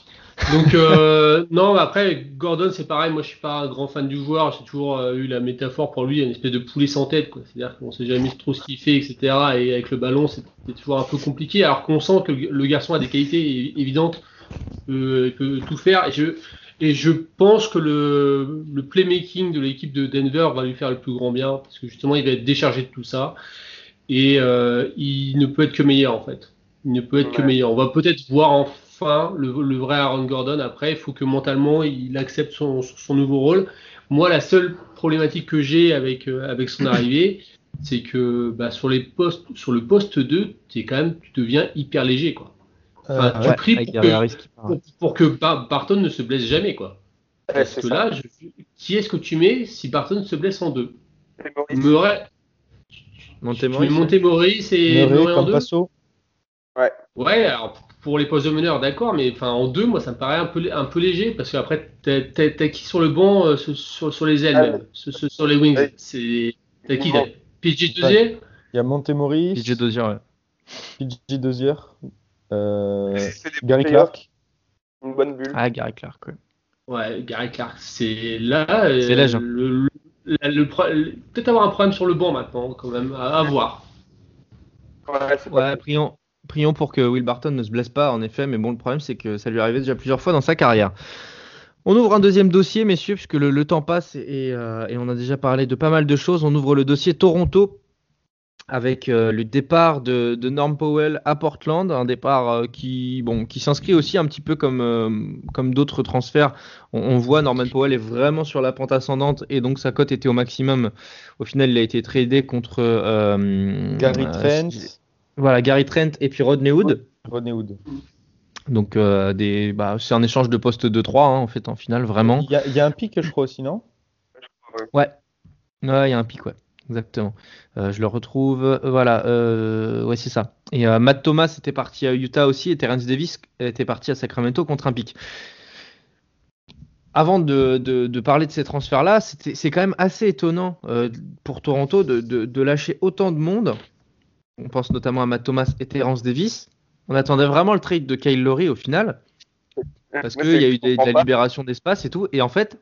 Donc euh, non, après Gordon c'est pareil. Moi je suis pas un grand fan du joueur. J'ai toujours euh, eu la métaphore pour lui, une espèce de poulet sans tête. C'est-à-dire qu'on sait jamais trop ce qu'il fait, etc. Et avec le ballon c'est toujours un peu compliqué. Alors qu'on sent que le garçon a des qualités évidentes, euh, il peut tout faire. Et je et je pense que le, le playmaking de l'équipe de Denver va lui faire le plus grand bien parce que justement il va être déchargé de tout ça et euh, il ne peut être que meilleur en fait. Il ne peut être que meilleur. On va peut-être voir enfin le, le vrai Aaron Gordon. Après, il faut que mentalement il accepte son, son nouveau rôle. Moi, la seule problématique que j'ai avec, euh, avec son arrivée, c'est que bah, sur, les postes, sur le poste 2, es quand même, tu deviens hyper léger. Quoi. Enfin, Euh, tu Ouais, pries pour que, risques qui partent. pour, pour que Bar- Barton ne se blesse jamais. Quoi. Ouais, Parce que ça. là, je- qui est-ce que tu mets si Barton se blesse en deux? Et Maurice, Murray, tu Montemoris, mets Montemoris et Murray, Murray en deux? Campasso. Ouais, alors pour les postes de meneur, d'accord, mais enfin en deux, moi ça me paraît un peu, un peu léger parce qu'après t'as qui sur le banc, euh, sur, les ailes, Ah, même, sur, les wings. T'as qui PJ Dozier? Il y a Montemoris, PJ Dozier, ouais. PJ Dozier, euh, Gary Clark. Une bonne bulle. Ah, Gary Clark, ouais. Ouais, Gary Clark, c'est là. euh, C'est l'âge, hein. Le, le- Peut-être avoir un problème sur le banc maintenant, quand même, à, à voir. Ouais, Ouais, prions, pour que Will Barton ne se blesse pas, en effet, mais bon, le problème, c'est que ça lui est arrivé déjà plusieurs fois dans sa carrière. On ouvre un deuxième dossier, messieurs, puisque le, le temps passe et, euh, et on a déjà parlé de pas mal de choses. On ouvre le dossier Toronto avec euh, le départ de, de Norm Powell à Portland, un départ euh, qui, bon, qui s'inscrit aussi un petit peu comme, comme d'autres transferts. On, on voit Norman Powell est vraiment sur la pente ascendante et donc sa cote était au maximum. Au final, il a été tradé contre Gary Trent, voilà, Gary Trent et puis Rodney Hood. Rodney Hood. Donc, euh, des, bah, c'est un échange de poste 2-3, hein, en fait, en finale, vraiment. Il y, a, il y a un pic, je crois aussi, non? Ouais, ouais, il y a un pic, ouais, exactement. Euh, je le retrouve, euh, voilà, euh, ouais, c'est ça. Et Matt Thomas était parti à Utah aussi, et Terrence Davis était parti à Sacramento contre un pic. Avant de, de- de parler de ces transferts-là, c'est quand même assez étonnant pour Toronto de- de lâcher autant de monde. On pense notamment à Matt Thomas et Terrence Davis. On attendait vraiment le trade de Kyle Lowry au final. Parce qu'il y a eu des- de la libération d'espace et tout. Et en fait,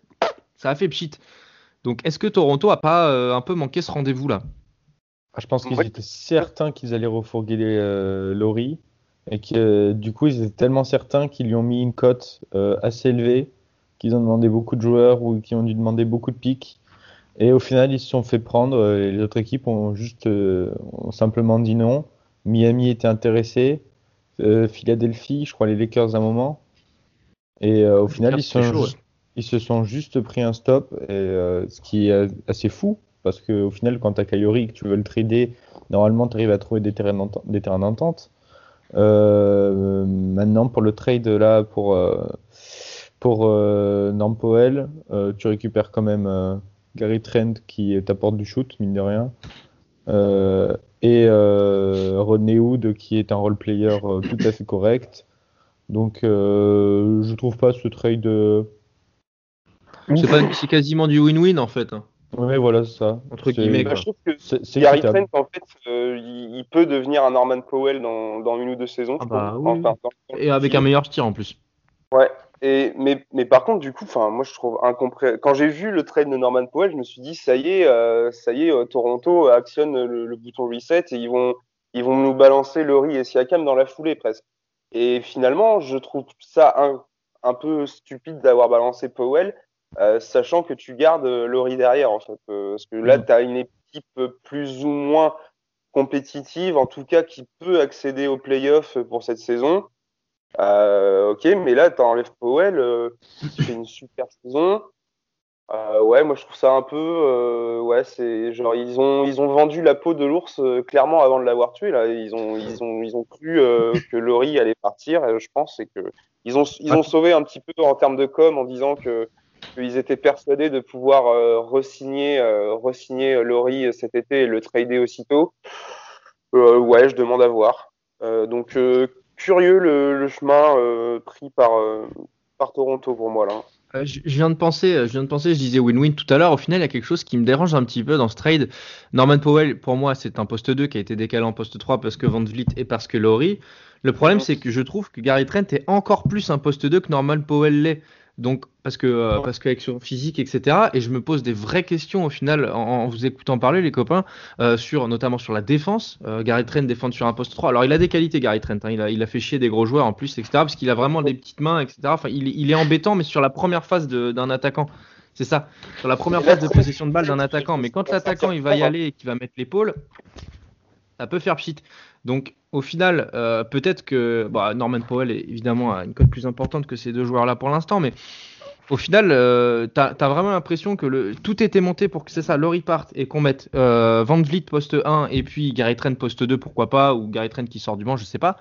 ça a fait pchit. Donc, est-ce que Toronto a pas euh, un peu manqué ce rendez-vous-là? Ah, Je pense qu'ils Ouais. étaient certains qu'ils allaient refourguer euh, Laurie et que euh, du coup ils étaient tellement certains qu'ils lui ont mis une cote euh, assez élevée, qu'ils ont demandé beaucoup de joueurs ou qui ont dû demander beaucoup de pics. Et au final ils se sont fait prendre. euh, et les autres équipes ont juste euh, ont simplement dit non. Miami était intéressé, euh, Philadelphie, je crois les Lakers à un moment. Et euh, au final ils, sont c'est chaud, juste- ils se sont juste pris un stop, et, euh, ce qui est assez fou. Parce qu'au final, quand tu as Kyrie que tu veux le trader, normalement, tu arrives à trouver des terrains d'entente. Maintenant, pour le trade, là, pour, pour euh, tu récupères quand même Gary Trent qui t'apporte du shoot, mine de rien. Euh, et euh, Rodney Hood qui est un role player euh, tout à fait correct. Donc, euh, je trouve pas ce trade. euh, C'est pas- c'est quasiment du win-win en fait. hein. Ouais, voilà, c'est ça. Entre C'est- guillemets, Bah, je trouve que C'est c'est Gary. Trent, en fait, euh, il, il peut devenir un Norman Powell dans, dans une ou deux saisons. Ah bah trouve. oui. Enfin, dans- dans le Et avec un meilleur tir en plus. Ouais. Et, mais, mais par contre, du coup, enfin, moi, je trouve incompré... Quand j'ai vu le trade de Norman Powell, je me suis dit, ça y est, euh, ça y est, euh, Toronto actionne le, le bouton reset et ils vont, ils vont nous balancer Laurie et Siakam dans la foulée presque. Et finalement, je trouve ça un, un peu stupide d'avoir balancé Powell, euh, sachant que tu gardes euh, Laurie derrière, en fait. Euh, parce que là, Mm. tu as une équipe plus ou moins compétitive, en tout cas, qui peut accéder aux playoffs pour cette saison. Euh, ok, mais là, t'enlèves Powell, euh, tu fais une super saison. Euh, ouais, moi je trouve ça un peu, euh, ouais, c'est genre ils ont ils ont vendu la peau de l'ours clairement avant de l'avoir tué là. Ils ont ils ont ils ont cru que Laurie allait partir. je pense c'est que ils ont ils ont sauvé un petit peu en termes de com en disant que qu'ils étaient persuadés de pouvoir re-signer re-signer Laurie cet été et le trader aussitôt. Ouais, je demande à voir. Donc curieux le, chemin pris par, par Toronto pour moi là. Euh, je, viens de penser, je viens de penser, je disais win-win tout à l'heure. Au final, il y a quelque chose qui me dérange un petit peu dans ce trade. Norman Powell, pour moi, c'est un poste 2 qui a été décalé en poste 3 parce que Van Vliet et parce que Laurie. Le problème, c'est que je trouve que Gary Trent est encore plus un poste 2 que Norman Powell l'est. Donc, parce que, euh, parce qu'avec son physique, etc. Et je me pose des vraies questions au final en, vous écoutant parler, les copains, euh, sur, notamment sur la défense. Euh, Gary Trent défend sur un poste 3. Alors, il a des qualités, Gary Trent. Hein. Il, a, il a fait chier des gros joueurs en plus, etc. Parce qu'il a vraiment des petites mains, etc. Enfin, il, il est embêtant, mais sur la première phase d'un attaquant. C'est ça. Sur la première phase de possession de balle d'un attaquant. Mais quand l'attaquant, il va y aller et qu'il va mettre l'épaule, ça peut faire pchit. Donc, au final, euh, peut-être que bah, Norman Powell est évidemment une cote plus importante que ces deux joueurs-là pour l'instant, mais au final, euh, tu as, vraiment l'impression que le, tout était monté pour que c'est ça, Laurie part et qu'on mette euh, Van Vliet poste 1 et puis Gary Trent poste 2, pourquoi pas, ou Gary Trent qui sort du banc, je sais pas.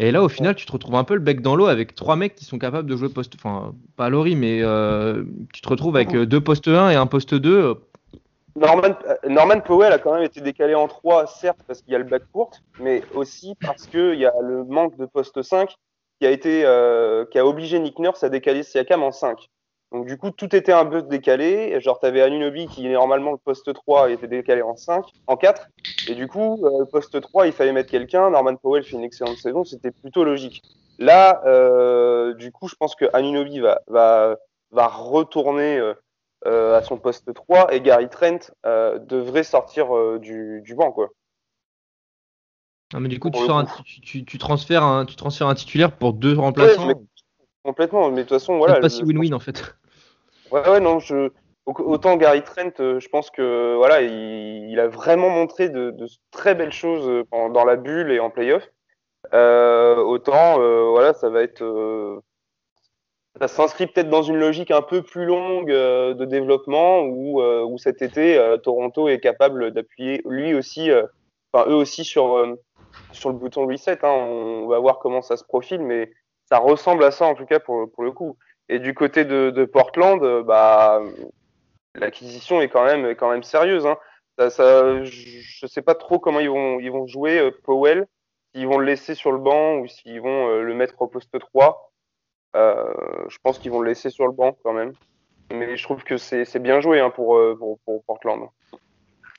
Et là, au final, tu te retrouves un peu le bec dans l'eau avec trois mecs qui sont capables de jouer poste. Enfin, pas Laurie, mais euh, tu te retrouves avec deux postes 1 et un poste 2. Norman, Norman, Powell a quand même été décalé en 3, certes, parce qu'il y a le bac court, mais aussi parce qu'il y a le manque de poste 5 qui a été euh, qui a obligé Nick Nurse à décaler Siakam en 5. Donc du coup, tout était un peu décalé. Genre, tu avais Anunobi qui normalement le poste 3 était décalé en 5, en 4. Et du coup, euh, le poste 3, il fallait mettre quelqu'un. Norman Powell fait une excellente saison, c'était plutôt logique. Là, euh, du coup, je pense que Anunobi va, va, va retourner euh, à son poste 3 et Gary Trent devrait sortir du, du banc, quoi. Mais du coup, tu, tu, tu, transfères un, tu transfères un titulaire pour deux remplaçants. complètement, mais de toute façon, voilà. pas si win-win en fait. Ouais, ouais, non, je, autant Gary Trent, euh, je pense que voilà, il, a vraiment montré de, de, très belles choses euh, dans la bulle et en playoff. Euh, autant, euh, voilà, ça va être, euh, ça s'inscrit peut-être dans une logique un peu plus longue de développement où, où cet été, Toronto est capable d'appuyer lui aussi, enfin eux aussi sur sur le bouton reset. Hein, on va voir comment ça se profile, mais ça ressemble à ça en tout cas pour, pour le coup. Et du côté de, de Portland, euh, bah, l'acquisition est quand même, quand même sérieuse. Hein. Ça, ça, je sais pas trop comment ils vont, ils vont jouer euh, Powell, s'ils vont le laisser sur le banc ou s'ils vont euh, le mettre au poste 3. Euh, je pense qu'ils vont le laisser sur le banc quand même. Mais je trouve que c'est bien joué hein, pour, pour, Portland.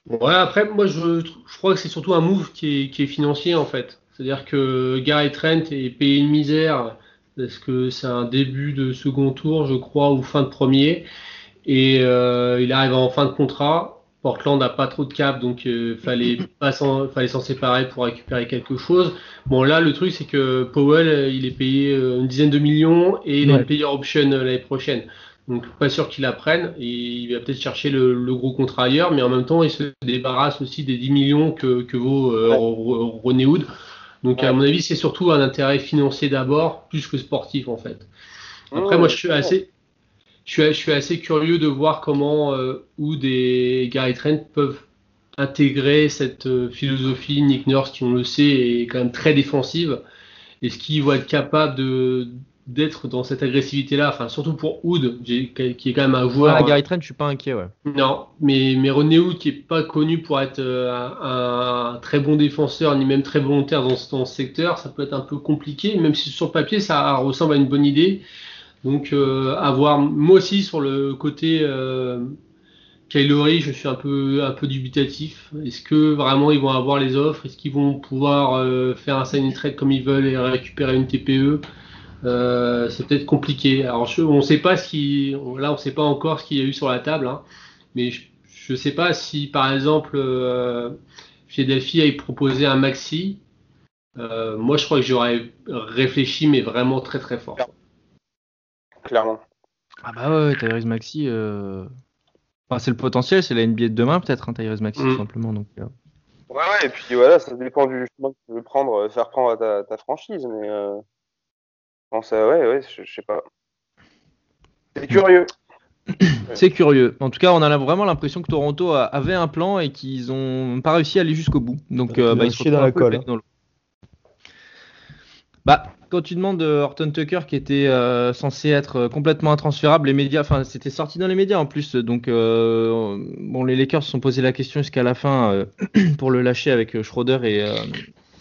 Ouais, après, moi, je, je crois que c'est surtout un move qui est, qui est financier, en fait. C'est-à-dire que Gary Trent est payé une misère parce que c'est un début de second tour, je crois, ou fin de premier. Et euh, il arrive en fin de contrat. Portland n'a pas trop de cap, donc euh, fallait pas fallait s'en séparer pour récupérer quelque chose. Bon là, le truc c'est que Powell, il est payé euh, une dizaine de millions et il a une player option euh, l'année prochaine. Donc pas sûr qu'il la prenne. Et il va peut-être chercher le, gros contrat ailleurs, mais en même temps, il se débarrasse aussi des 10 millions que, que vaut euh, René Wood. Donc à mon avis, c'est surtout un intérêt financier d'abord, plus que sportif en fait. Après, moi, je suis assez, suis, je suis assez curieux de voir comment euh, Wood et Gary Trent peuvent intégrer cette euh, philosophie. Nick Nurse, qui on le sait, est quand même très défensive. Est-ce qu'ils vont être capables de d'être dans cette agressivité-là, enfin surtout pour Hood, qui est quand même un joueur. Ah, Gary Trent, je suis pas inquiet, ouais. Non, mais, mais René Hood, qui est pas connu pour être euh, un, très bon défenseur, ni même très volontaire dans, ce secteur, ça peut être un peu compliqué, même si sur papier, ça ressemble à une bonne idée. Donc, euh, avoir, moi aussi, sur le côté euh, Kylori, je suis un peu, un peu dubitatif. Est-ce que vraiment ils vont avoir les offres? Est-ce qu'ils vont pouvoir euh, faire un sign trade comme ils veulent et récupérer une TPE euh, c'est peut-être compliqué. Alors, on ne sait pas ce qui, là, on sait pas encore ce qu'il y a eu sur la table, hein. mais je ne sais pas si, par exemple, euh, Philadelphie a proposé un maxi. Euh, moi, je crois que j'aurais réfléchi, mais vraiment très très fort. Clairement. Ah bah ouais, Tyrese Maxi, euh... enfin, c'est le potentiel, c'est la NBA de demain peut-être, hein, Tyrese Maxi, mm. tout simplement. Donc, euh. Ouais, ouais, et puis voilà, ça dépend du chemin que tu veux prendre, faire prendre à ta, ta franchise, mais ça, ouais, ouais, je, sais pas. C'est curieux. C'est curieux. En tout cas, on a vraiment l'impression que Toronto avait un plan et qu'ils ont pas réussi à aller jusqu'au bout. Donc, euh, bah, ils se dans la colle. Hein. Bah, quand tu demandes euh, Horton Tucker qui était euh, censé être complètement intransférable, les médias, enfin, c'était sorti dans les médias en plus. Donc, bon, les Lakers se sont posé la question jusqu'à la fin pour le lâcher avec Schroeder et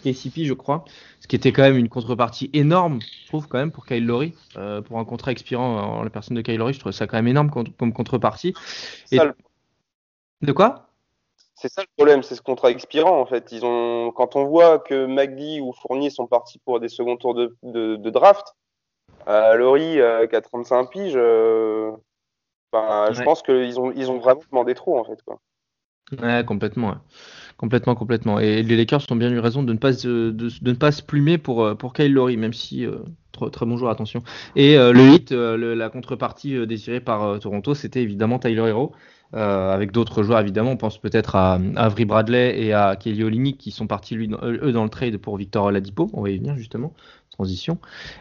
KCP, je crois, ce qui était quand même une contrepartie énorme, je trouve quand même pour Kyle Lowry, pour un contrat expirant en la personne de Kyle Lowry, je trouve ça quand même énorme comme, contrepartie. De quoi? C'est ça le problème, c'est ce contrat expirant en fait. Ils ont, quand on voit que McGee ou Fournier sont partis pour des seconds tours de, de, draft, euh, Laurie euh, qui a 35 piges, euh, ben, je pense qu'ils ont, ils ont vraiment demandé trop en fait. Quoi. Ouais, complètement. Complètement, complètement. Et les Lakers ont bien eu raison de ne pas, de, de ne pas se plumer pour, pour Kyle Lowry, même si très, très bon joueur, attention. Et le hit, la contrepartie désirée par Toronto, c'était évidemment Tyler Hero. Euh, avec d'autres joueurs évidemment. On pense peut-être à, Avery Bradley et à Kelly Olynyk qui sont partis lui, eux dans le trade pour Victor Oladipo. On va y venir justement, transition.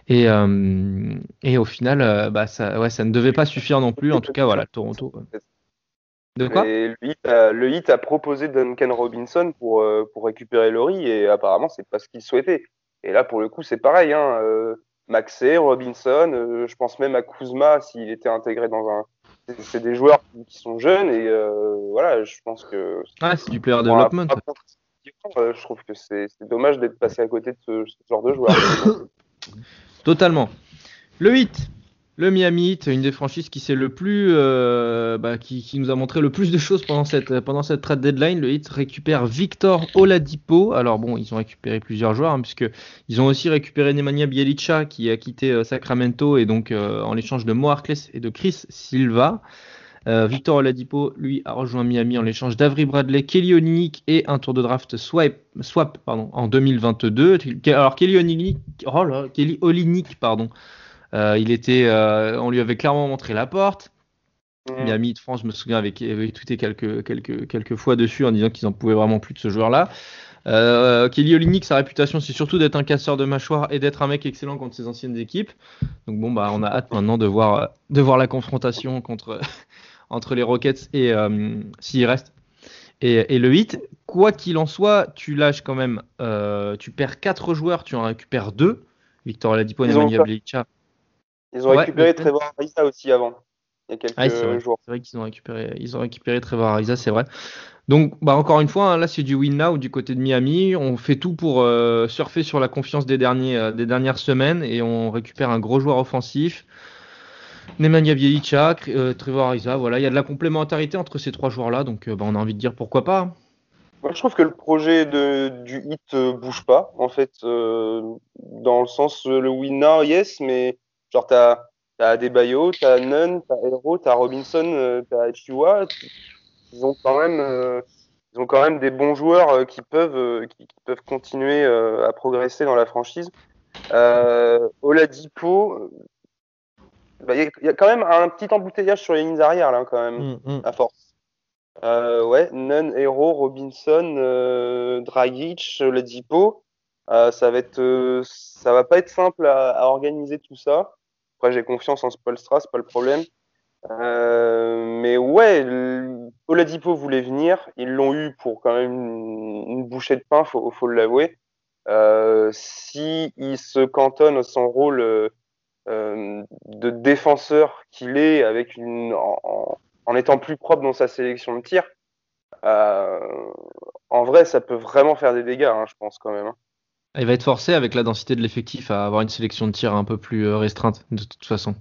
Et, euh, au final, euh, bah, ça, ne devait pas suffire non plus. En tout cas, voilà, Toronto. De quoi? Le, hit a, proposé Duncan Robinson pour, récupérer Laurie et apparemment c'est pas ce qu'il souhaitait. Et là pour le coup c'est pareil. Hein, Maxey, Robinson, je pense même à Kuzma s'il était intégré dans un c'est des joueurs qui sont jeunes et euh, voilà, je pense que. Ah, c'est du player development. Euh, je trouve que c'est dommage d'être passé à côté de ce, genre de joueurs. Totalement. Le 8, le Miami Heat, une des franchises qui le plus, euh, bah, qui, nous a montré le plus de choses pendant cette pendant trade deadline. Le Heat récupère Victor Oladipo. Alors bon, ils ont récupéré plusieurs joueurs hein, puisque ils ont aussi récupéré Nemanja Bjelica qui a quitté euh, Sacramento et donc euh, en échange de Mo et de Chris Silva. Victor Oladipo, lui, a rejoint Miami en échange d'Avri Bradley, Kelly Olynyk et un tour de draft swap, en 2022. Alors Kelly Olynyk, oh là, Kelly Olynyk pardon, il était, euh, on lui avait clairement montré la porte. Mmh. Miami de France, je me souviens, avait, avait tweeté quelques, quelques, quelques fois dessus en disant qu'ils n'en pouvaient vraiment plus de ce joueur-là. Euh, Kelly Olynyk, sa réputation, c'est surtout d'être un casseur de mâchoire et d'être un mec excellent contre ses anciennes équipes. Donc bon, bah, on a hâte maintenant de voir, de voir la confrontation contre, entre les Rockets et s'il reste. Et, et, le 8, quoi qu'il en soit, tu lâches quand même, tu perds 4 joueurs, tu en récupères 2. Victor Oladipo et Bjelica. Ils ont récupéré Trevor Ariza aussi avant, il y a quelques jours. C'est vrai qu'ils ont récupéré, ils ont récupéré Trevor Ariza, c'est vrai. Donc, bah, encore une fois, hein, là, c'est du win now du côté de Miami. On fait tout pour euh, surfer sur la confiance des, derniers, euh, des dernières semaines et on récupère un gros joueur offensif. Nemanja Bjelica, euh, Trevor Ariza, voilà, il y a de la complémentarité entre ces trois joueurs-là, donc bah, on a envie de dire pourquoi pas. Moi, je trouve que le projet de, du hit bouge pas, en fait, dans le sens le win now, yes, mais Genre, t'as as Adebayo, t'as Nunn, t'as Hero, t'as Robinson, euh, t'as Chua. Ils ont quand même, euh, ils ont quand même des bons joueurs euh, qui peuvent, qui, peuvent continuer à progresser dans la franchise. Oladipo, bah, il y, a quand même un petit embouteillage sur les lignes arrière là, quand même, mm, mm. à force. ouais, Nunn, Hero, Robinson, Dragic, Oladipo. ça va être, ça va pas être simple à, à organiser tout ça. Après, j'ai confiance en Spolstra, c'est pas le problème. Euh, mais ouais, Oladipo voulait venir. Ils l'ont eu pour quand même une, bouchée de pain, faut, faut l'avouer. Euh, si il se cantonne à son rôle euh, de défenseur qu'il est, avec en, étant plus propre dans sa sélection de tir, en vrai, ça peut vraiment faire des dégâts, hein, je pense quand même. Hein. Il va être forcé avec la densité de l'effectif à avoir une sélection de tir un peu plus euh, restreinte de toute façon.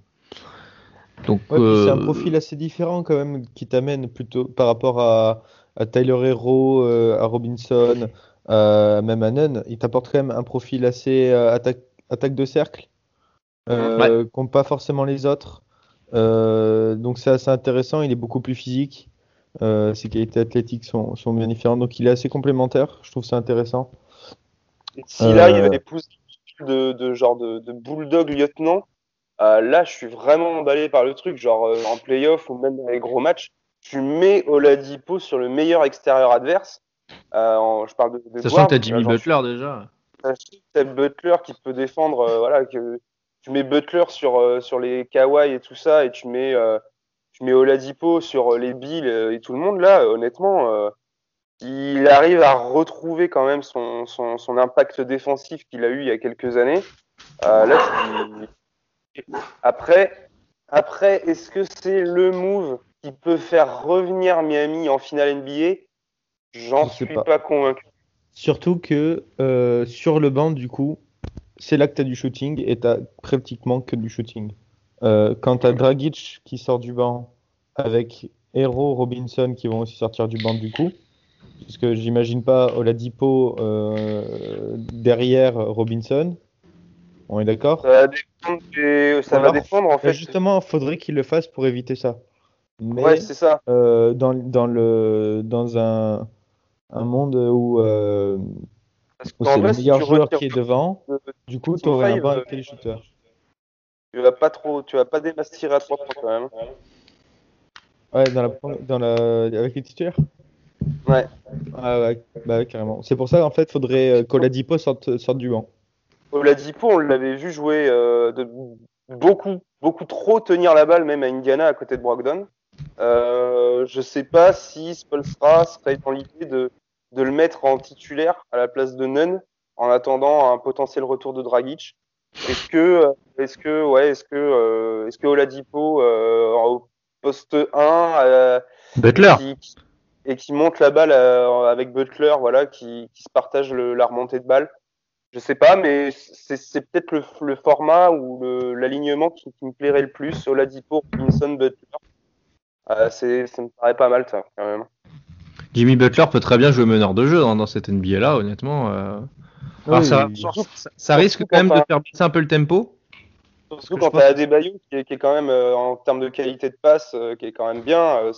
Donc c'est un euh, profil assez différent quand même qui t'amène plutôt par rapport à, Tyler Hero, euh, à Robinson, même à Nunn. Il t'apporte quand même un profil assez attaque, attaque, de cercle euh, qu'ont pas forcément les autres. donc c'est assez intéressant. Il est beaucoup plus physique. ses qualités athlétiques sont, sont bien différentes. Donc il est assez complémentaire. Je trouve ça intéressant. S'il arrive à épouser de, de genre de, de bulldog lieutenant, euh, là, je suis vraiment emballé par le truc. Genre euh, en playoff ou même dans les gros matchs, tu mets Oladipo sur le meilleur extérieur adverse. Euh, je parle de. de Sachant que t'as Jimmy Butler déjà. T'as Butler qui peut défendre. voilà, que tu mets Butler sur sur les Kawhi et tout ça, et tu mets tu mets Oladipo sur les Bills et tout le monde là. Honnêtement il arrive à retrouver quand même son, son, son impact défensif qu'il a eu il y a quelques années. Euh, là, Après, après est-ce que c'est le move qui peut faire revenir Miami en finale NBA J'en suis pas. convaincu. Surtout que euh, sur le banc, du coup, c'est là que tu as du shooting et tu pratiquement que du shooting. Euh, quand tu as Dragic qui sort du banc avec Hero, Robinson qui vont aussi sortir du banc du coup, parce que j'imagine pas Oladipo euh, derrière Robinson. On est d'accord? Ça du- ça va dépendre, en Bah, fait. Justement, faudrait qu'il le fasse pour éviter ça. Mais Ouais, c'est ça. euh, dans, dans, le, dans un, un monde où, euh, où c'est le meilleur joueur qui est devant, du coup, tu aurais un banc euh, shooters. tu vas pas trop, tu vas pas dépasser tirer à 3 points quand même. Ouais, dans la, dans la, avec les titulaires? Ouais. Ah ouais, bah ouais, carrément. C'est pour ça, en fait, faudrait euh, qu'Oladipo sorte, sorte du banc. Oladipo, on l'avait vu jouer euh, de beaucoup, beaucoup trop tenir la balle, même à Indiana, à côté de Brogdon. Euh, je sais pas si Spolstra serait dans l'idée de, de le mettre en titulaire à la place de Nunn, en attendant un potentiel retour de Dragic. Est-ce que, euh, est-ce que, ouais, est-ce que, euh, est-ce que Oladipo euh, au poste 1 euh, Butler. qui, qui- et qui monte la balle euh, avec Butler, voilà, qui, qui se partage le- la remontée de balle. Je sais pas, mais c'est c'est peut-être le, le format ou le- l'alignement qui, qui me plairait le plus. Oladipo, Robinson, Butler. Euh, c'est- ça me paraît pas mal, ça, quand même. Jimmy Butler peut très bien jouer meneur de jeu hein, dans cette NBA là, honnêtement. euh. Alors, Oui, ça, oui. ça- ça risque quand même de faire baisser un peu le tempo. Surtout que quand pense t'as Adebayo, qui est, qui est quand même, euh, en termes de qualité de passe, euh, qui est quand même bien. euh,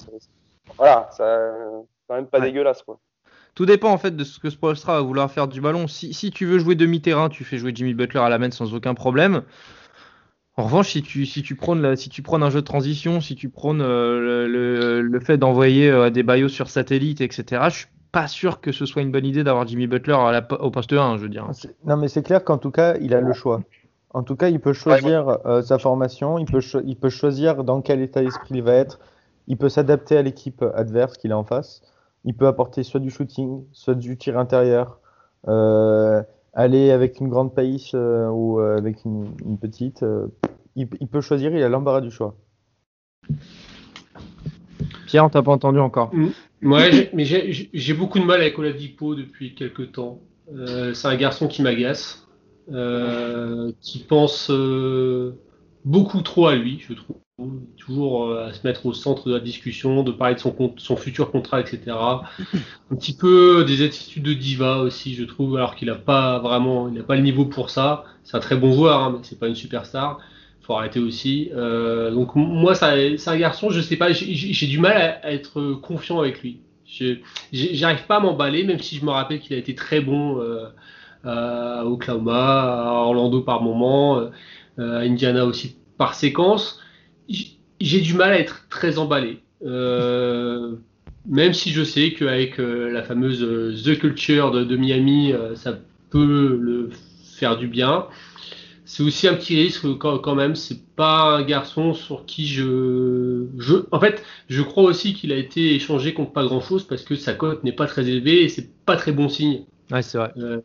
voilà, ça, quand même pas Ouais. dégueulasse, quoi. Tout dépend en fait de ce que Spoelstra va vouloir faire du ballon. Si, si tu veux jouer demi-terrain, tu fais jouer Jimmy Butler à la main sans aucun problème. En revanche, si tu, si tu, prônes, la- si tu prônes un jeu de transition, si tu prônes euh, le, le- le fait d'envoyer euh, des baillots sur satellite, etc., je suis pas sûr que ce soit une bonne idée d'avoir Jimmy Butler à la, au poste 1, je veux dire. C'est- Non, mais c'est clair qu'en tout cas, il a le choix. En tout cas, il peut choisir euh, sa formation, il peut, cho- il peut choisir dans quel état d'esprit il va être, il peut s'adapter à l'équipe adverse qu'il a en face, il peut apporter soit du shooting, soit du tir intérieur, euh, aller avec une grande pace euh, ou euh, avec une, une petite. euh, il, il peut choisir, il a l'embarras du choix. Pierre, on t'a pas entendu encore. Ouais, j'ai- mais j'ai- beaucoup de mal avec Oladipo depuis quelques temps. Euh, c'est un garçon qui m'agace, euh, qui pense euh, beaucoup trop à lui, je trouve. Toujours euh, à se mettre au centre de la discussion, de parler de son, compte- son futur contrat, etc. Un petit peu des attitudes de diva aussi, je trouve, alors qu'il n'a pas vraiment, il n'a pas le niveau pour ça. C'est un très bon joueur, hein, mais c'est pas une superstar. Faut arrêter aussi. Euh, donc moi, c'est un garçon, je sais pas, j'ai du mal à, être confiant avec lui. J'arrive pas à m'emballer, même si je me rappelle qu'il a été très bon euh, à Oklahoma, à Orlando par moment, euh, à Indiana aussi par séquence. J'ai du mal à être très emballé. Euh, même si je sais qu'avec euh, la fameuse euh, The Culture de, de Miami, ça peut le faire du bien. C'est aussi un petit risque quand, quand même. C'est pas un garçon sur qui je, je, en fait, je crois aussi qu'il a été échangé contre pas grand chose parce que sa cote n'est pas très élevée et c'est pas très bon signe. Ouais, c'est vrai. Euh,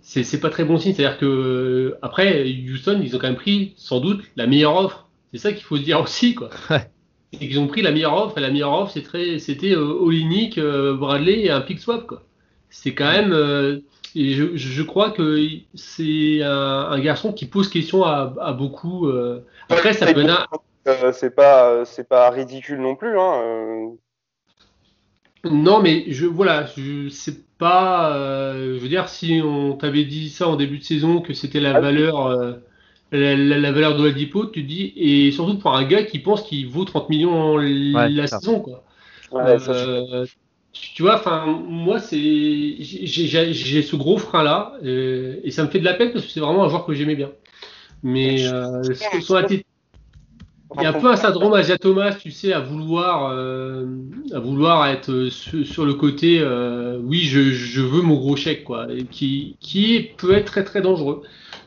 c'est pas très bon signe. C'est-à-dire que après Houston, ils ont quand même pris sans doute la meilleure offre. C'est ça qu'il faut se dire aussi, quoi. Ouais. C'est qu'ils ont pris la meilleure offre et la meilleure offre, c'est très, c'était euh, Olinik, euh, Bradley et un pick swap, quoi. C'est quand même, euh, et je, je crois que c'est un, un garçon qui pose question à, à beaucoup. euh. Après, ça peut être Euh, c'est pas, c'est pas ridicule non plus, hein. euh, Non, mais je voilà, je sais pas. euh, je veux dire, si on t'avait dit ça en début de saison, que c'était la Ah valeur, euh, la, la- la valeur de Oladipo, tu te dis, et surtout pour un gars qui pense qu'il vaut 30 millions la saison, quoi. ouais, Euh, tu tu vois, enfin, moi, c'est, j'ai ce gros frein-là, euh, et ça me fait de la peine parce que c'est vraiment un joueur que j'aimais bien. Mais euh, son- il y a un peu un syndrome Asia Thomas, tu sais, à vouloir, euh, à vouloir être sur, sur le côté, euh, oui, je, je veux mon gros chèque, quoi, et qui, qui peut être très très dangereux.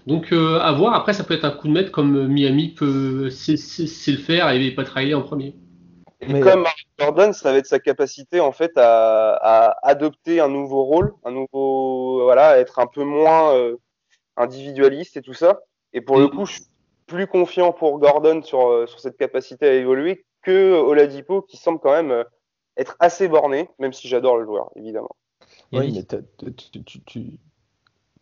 Donc euh, à voir. Après, ça peut être un coup de maître comme Miami peut, c'est c'est le faire et pas trailer en premier. Et Mais- comme Mark Gordon, ça va être sa capacité en fait à, à adopter un nouveau rôle, un nouveau voilà, être un peu moins euh, individualiste et tout ça. Et pour le Mm. coup, je suis plus confiant pour Gordon sur euh, sur cette capacité à évoluer que Oladipo, qui semble quand même euh, être assez borné, même si j'adore le joueur évidemment. Oui, mais tu, tu, tu,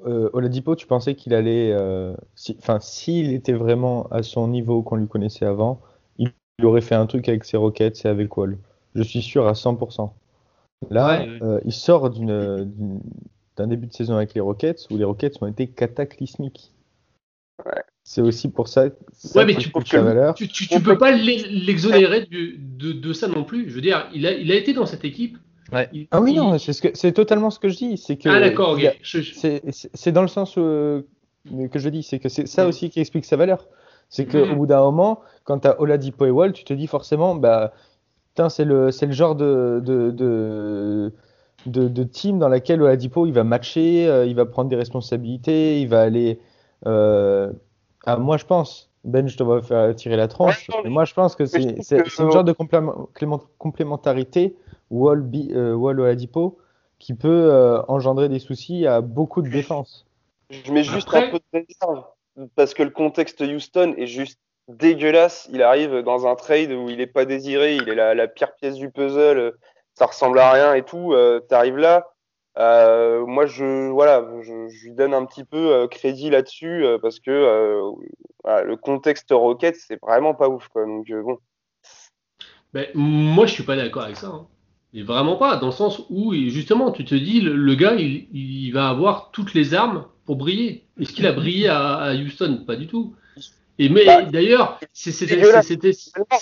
euh, Oladipo, tu pensais qu'il allait, euh, enfin, s'il était vraiment à son niveau qu'on lui connaissait avant, il, aurait fait un truc avec ses Rockets et avec Wall. Je suis sûr à 100%. Là, euh, il sort d'un début de saison avec les Rockets où les Rockets ont été cataclysmiques. C'est aussi pour ça, ouais, mais tu, valeur. tu, tu, peux pas l'exonérer de, de, ça non plus. Je veux dire, il a, il a été dans cette équipe ah oui, non, c'est totalement ce que je dis. C'est que ah d'accord, c'est dans le sens que je dis, c'est que c'est ça mm. aussi qui explique sa valeur. C'est qu'au mm. bout d'un moment, quand tu as Oladipo et Wall, tu te dis forcément, bah, c'est le, le genre de, de, de, de, team dans laquelle Oladipo il va matcher, euh, il va prendre des responsabilités, il va aller. Euh, ah, moi, je pense, Ben, je te vois faire tirer la tranche. moi, je pense que c'est le genre de complémentarité Wall, euh, Wall Oladipo qui peut euh, engendrer des soucis à beaucoup de défense. Je mets juste un peu de réserve parce que le contexte Houston est juste dégueulasse. Il arrive dans un trade où il n'est pas désiré, il est la, pire pièce du puzzle, ça ressemble à rien et tout. Euh, tu arrives là. moi, je voilà, je, lui donne un petit peu crédit là-dessus parce que le contexte Rocket, c'est vraiment pas ouf quoi. Donc bon. Ben, moi, je suis pas d'accord avec ça. Hein vraiment pas, dans le sens où justement tu te dis le, gars il, va avoir toutes les armes pour briller. Est-ce qu'il a brillé à, Houston? Pas du tout. Et mais bah, d'ailleurs, c'était.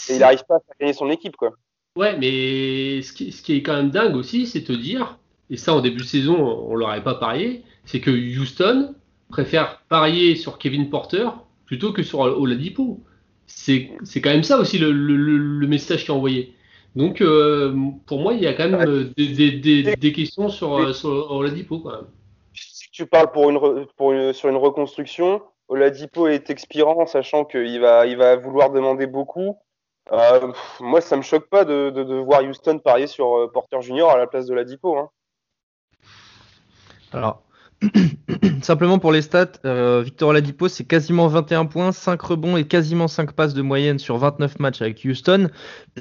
Il n'arrive pas à gagner son équipe quoi. Ouais, mais ce qui, ce qui, est quand même dingue aussi, c'est te dire, et ça en début de saison on l'aurait pas parié, c'est que Houston préfère parier sur Kevin Porter plutôt que sur Oladipo. C'est quand même ça aussi le, le, le message qui est envoyé. Donc, euh, pour moi, il y a quand même euh, des, questions sur, euh, sur Oladipo. Si tu parles pour une, pour sur une reconstruction, Oladipo est expirant, sachant qu'il va, il va vouloir demander beaucoup. moi, ça me choque pas de, de, voir Houston parier sur Porter Junior à la place de Oladipo. Hein. Alors, simplement pour les stats, Victor Oladipo, c'est quasiment 21 points, 5 rebonds et quasiment 5 passes de moyenne sur 29 matchs avec Houston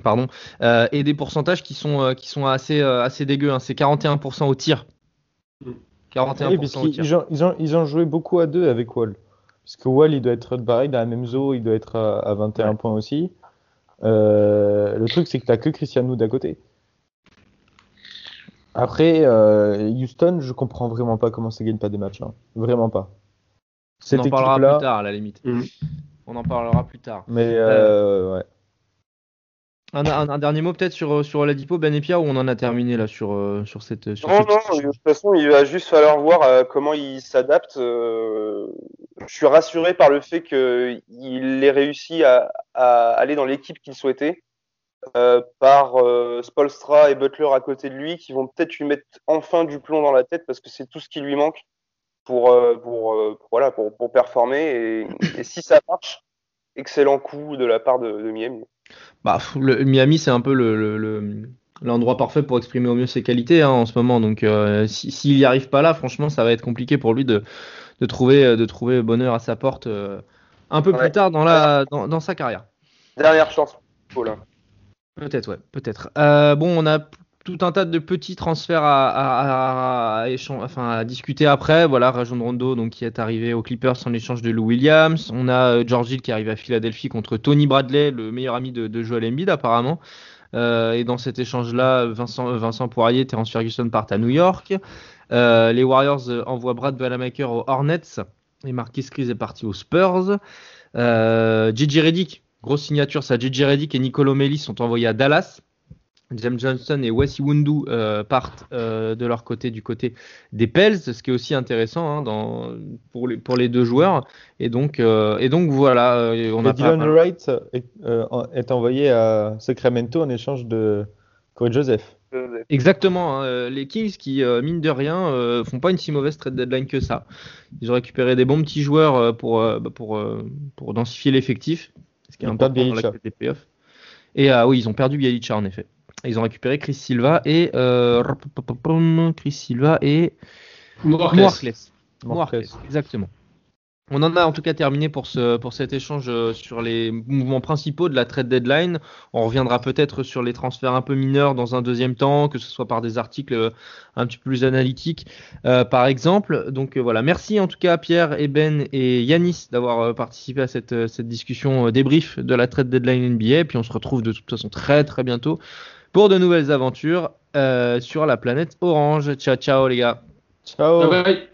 pardon, euh, et des pourcentages qui sont, euh, qui sont assez, euh, assez dégueux. Hein. C'est 41% au tir. 41% au tir. Ils ont, ils, ont, ils ont, joué beaucoup à deux avec Wall. Parce que Wall, il doit être pareil, dans la même zone, il doit être à, 21 points aussi. le truc, c'est que tu que Christian Wood à côté. Après, Houston, je comprends vraiment pas comment ça gagne pas des matchs. Hein. Vraiment pas. On en parlera plus tard, à la limite. Mm. On en parlera plus tard. Mais ouais. Un, dernier mot peut-être sur, sur Oladipo, Ben Epia, ou on en a terminé là sur, euh, sur cette. Sur non, non, de toute façon, il va juste falloir voir euh, comment il s'adapte. Euh, je suis rassuré par le fait qu'il ait réussi à, à aller dans l'équipe qu'il souhaitait, par Spolstra et Butler à côté de lui, qui vont peut-être lui mettre enfin du plomb dans la tête parce que c'est tout ce qui lui manque pour, pour, voilà, pour, pour performer. Et, et, si ça marche, excellent coup de la part de, de Miami. Bah, le, Miami, c'est un peu le, l'endroit parfait pour exprimer au mieux ses qualités hein, en ce moment. Donc, euh, s'il n'y arrive pas là, franchement, ça va être compliqué pour lui de, de trouver, de trouver bonheur à sa porte euh, un peu plus tard dans, la, dans, sa carrière. Dernière chance, Paul. Peut-être, ouais, peut-être. Euh, bon, on a tout un tas de petits transferts à, discuter après. Voilà, Rajon Rondo donc, qui est arrivé aux Clippers en échange de Lou Williams. On a euh, George Hill qui arrive à Philadelphie contre Tony Bradley, le meilleur ami de, Joel Embiid apparemment. Euh, et dans cet échange-là, Vincent, Vincent Poirier, Terence Ferguson partent à New York. Euh, les Warriors envoient Brad Bellamaker aux Hornets et Marquis Chris est parti aux Spurs. Gigi Reddick, grosse signature, ça. Gigi Reddick et Nicolo Melli sont envoyés à Dallas. James Johnson et Wes Iwundu euh, partent euh, de leur côté du côté des Pels, ce qui est aussi intéressant hein, dans, pour, les, pour les deux joueurs. Et donc, euh, et donc voilà, on a Dylan Wright est, est, envoyé à Sacramento en échange de Corey Joseph. Exactement, hein, les Kings qui, mine de rien, font pas une si mauvaise trade deadline que ça. Ils ont récupéré des bons petits joueurs pour, bah, pour, pour densifier l'effectif, ce qui est important dans la des playoffs. Et ah oui, ils ont perdu Bielicha en effet. Ils ont récupéré Chris Silva et euh, Chris Silva et Moarkles. Moarkles. Exactement. On en a en tout cas terminé pour, ce, pour cet échange euh, sur les mouvements principaux de la trade deadline. On reviendra peut-être sur les transferts un peu mineurs dans un deuxième temps, que ce soit par des articles euh, un petit peu plus analytiques, euh, par exemple. Donc voilà, merci en tout cas à Pierre, Ben et Yanis d'avoir participé à cette, cette discussion débrief de la trade deadline NBA. Puis on se retrouve de toute façon très très bientôt pour de nouvelles aventures sur la planète Orange. Ciao ciao les gars. Ciao. Bye bye.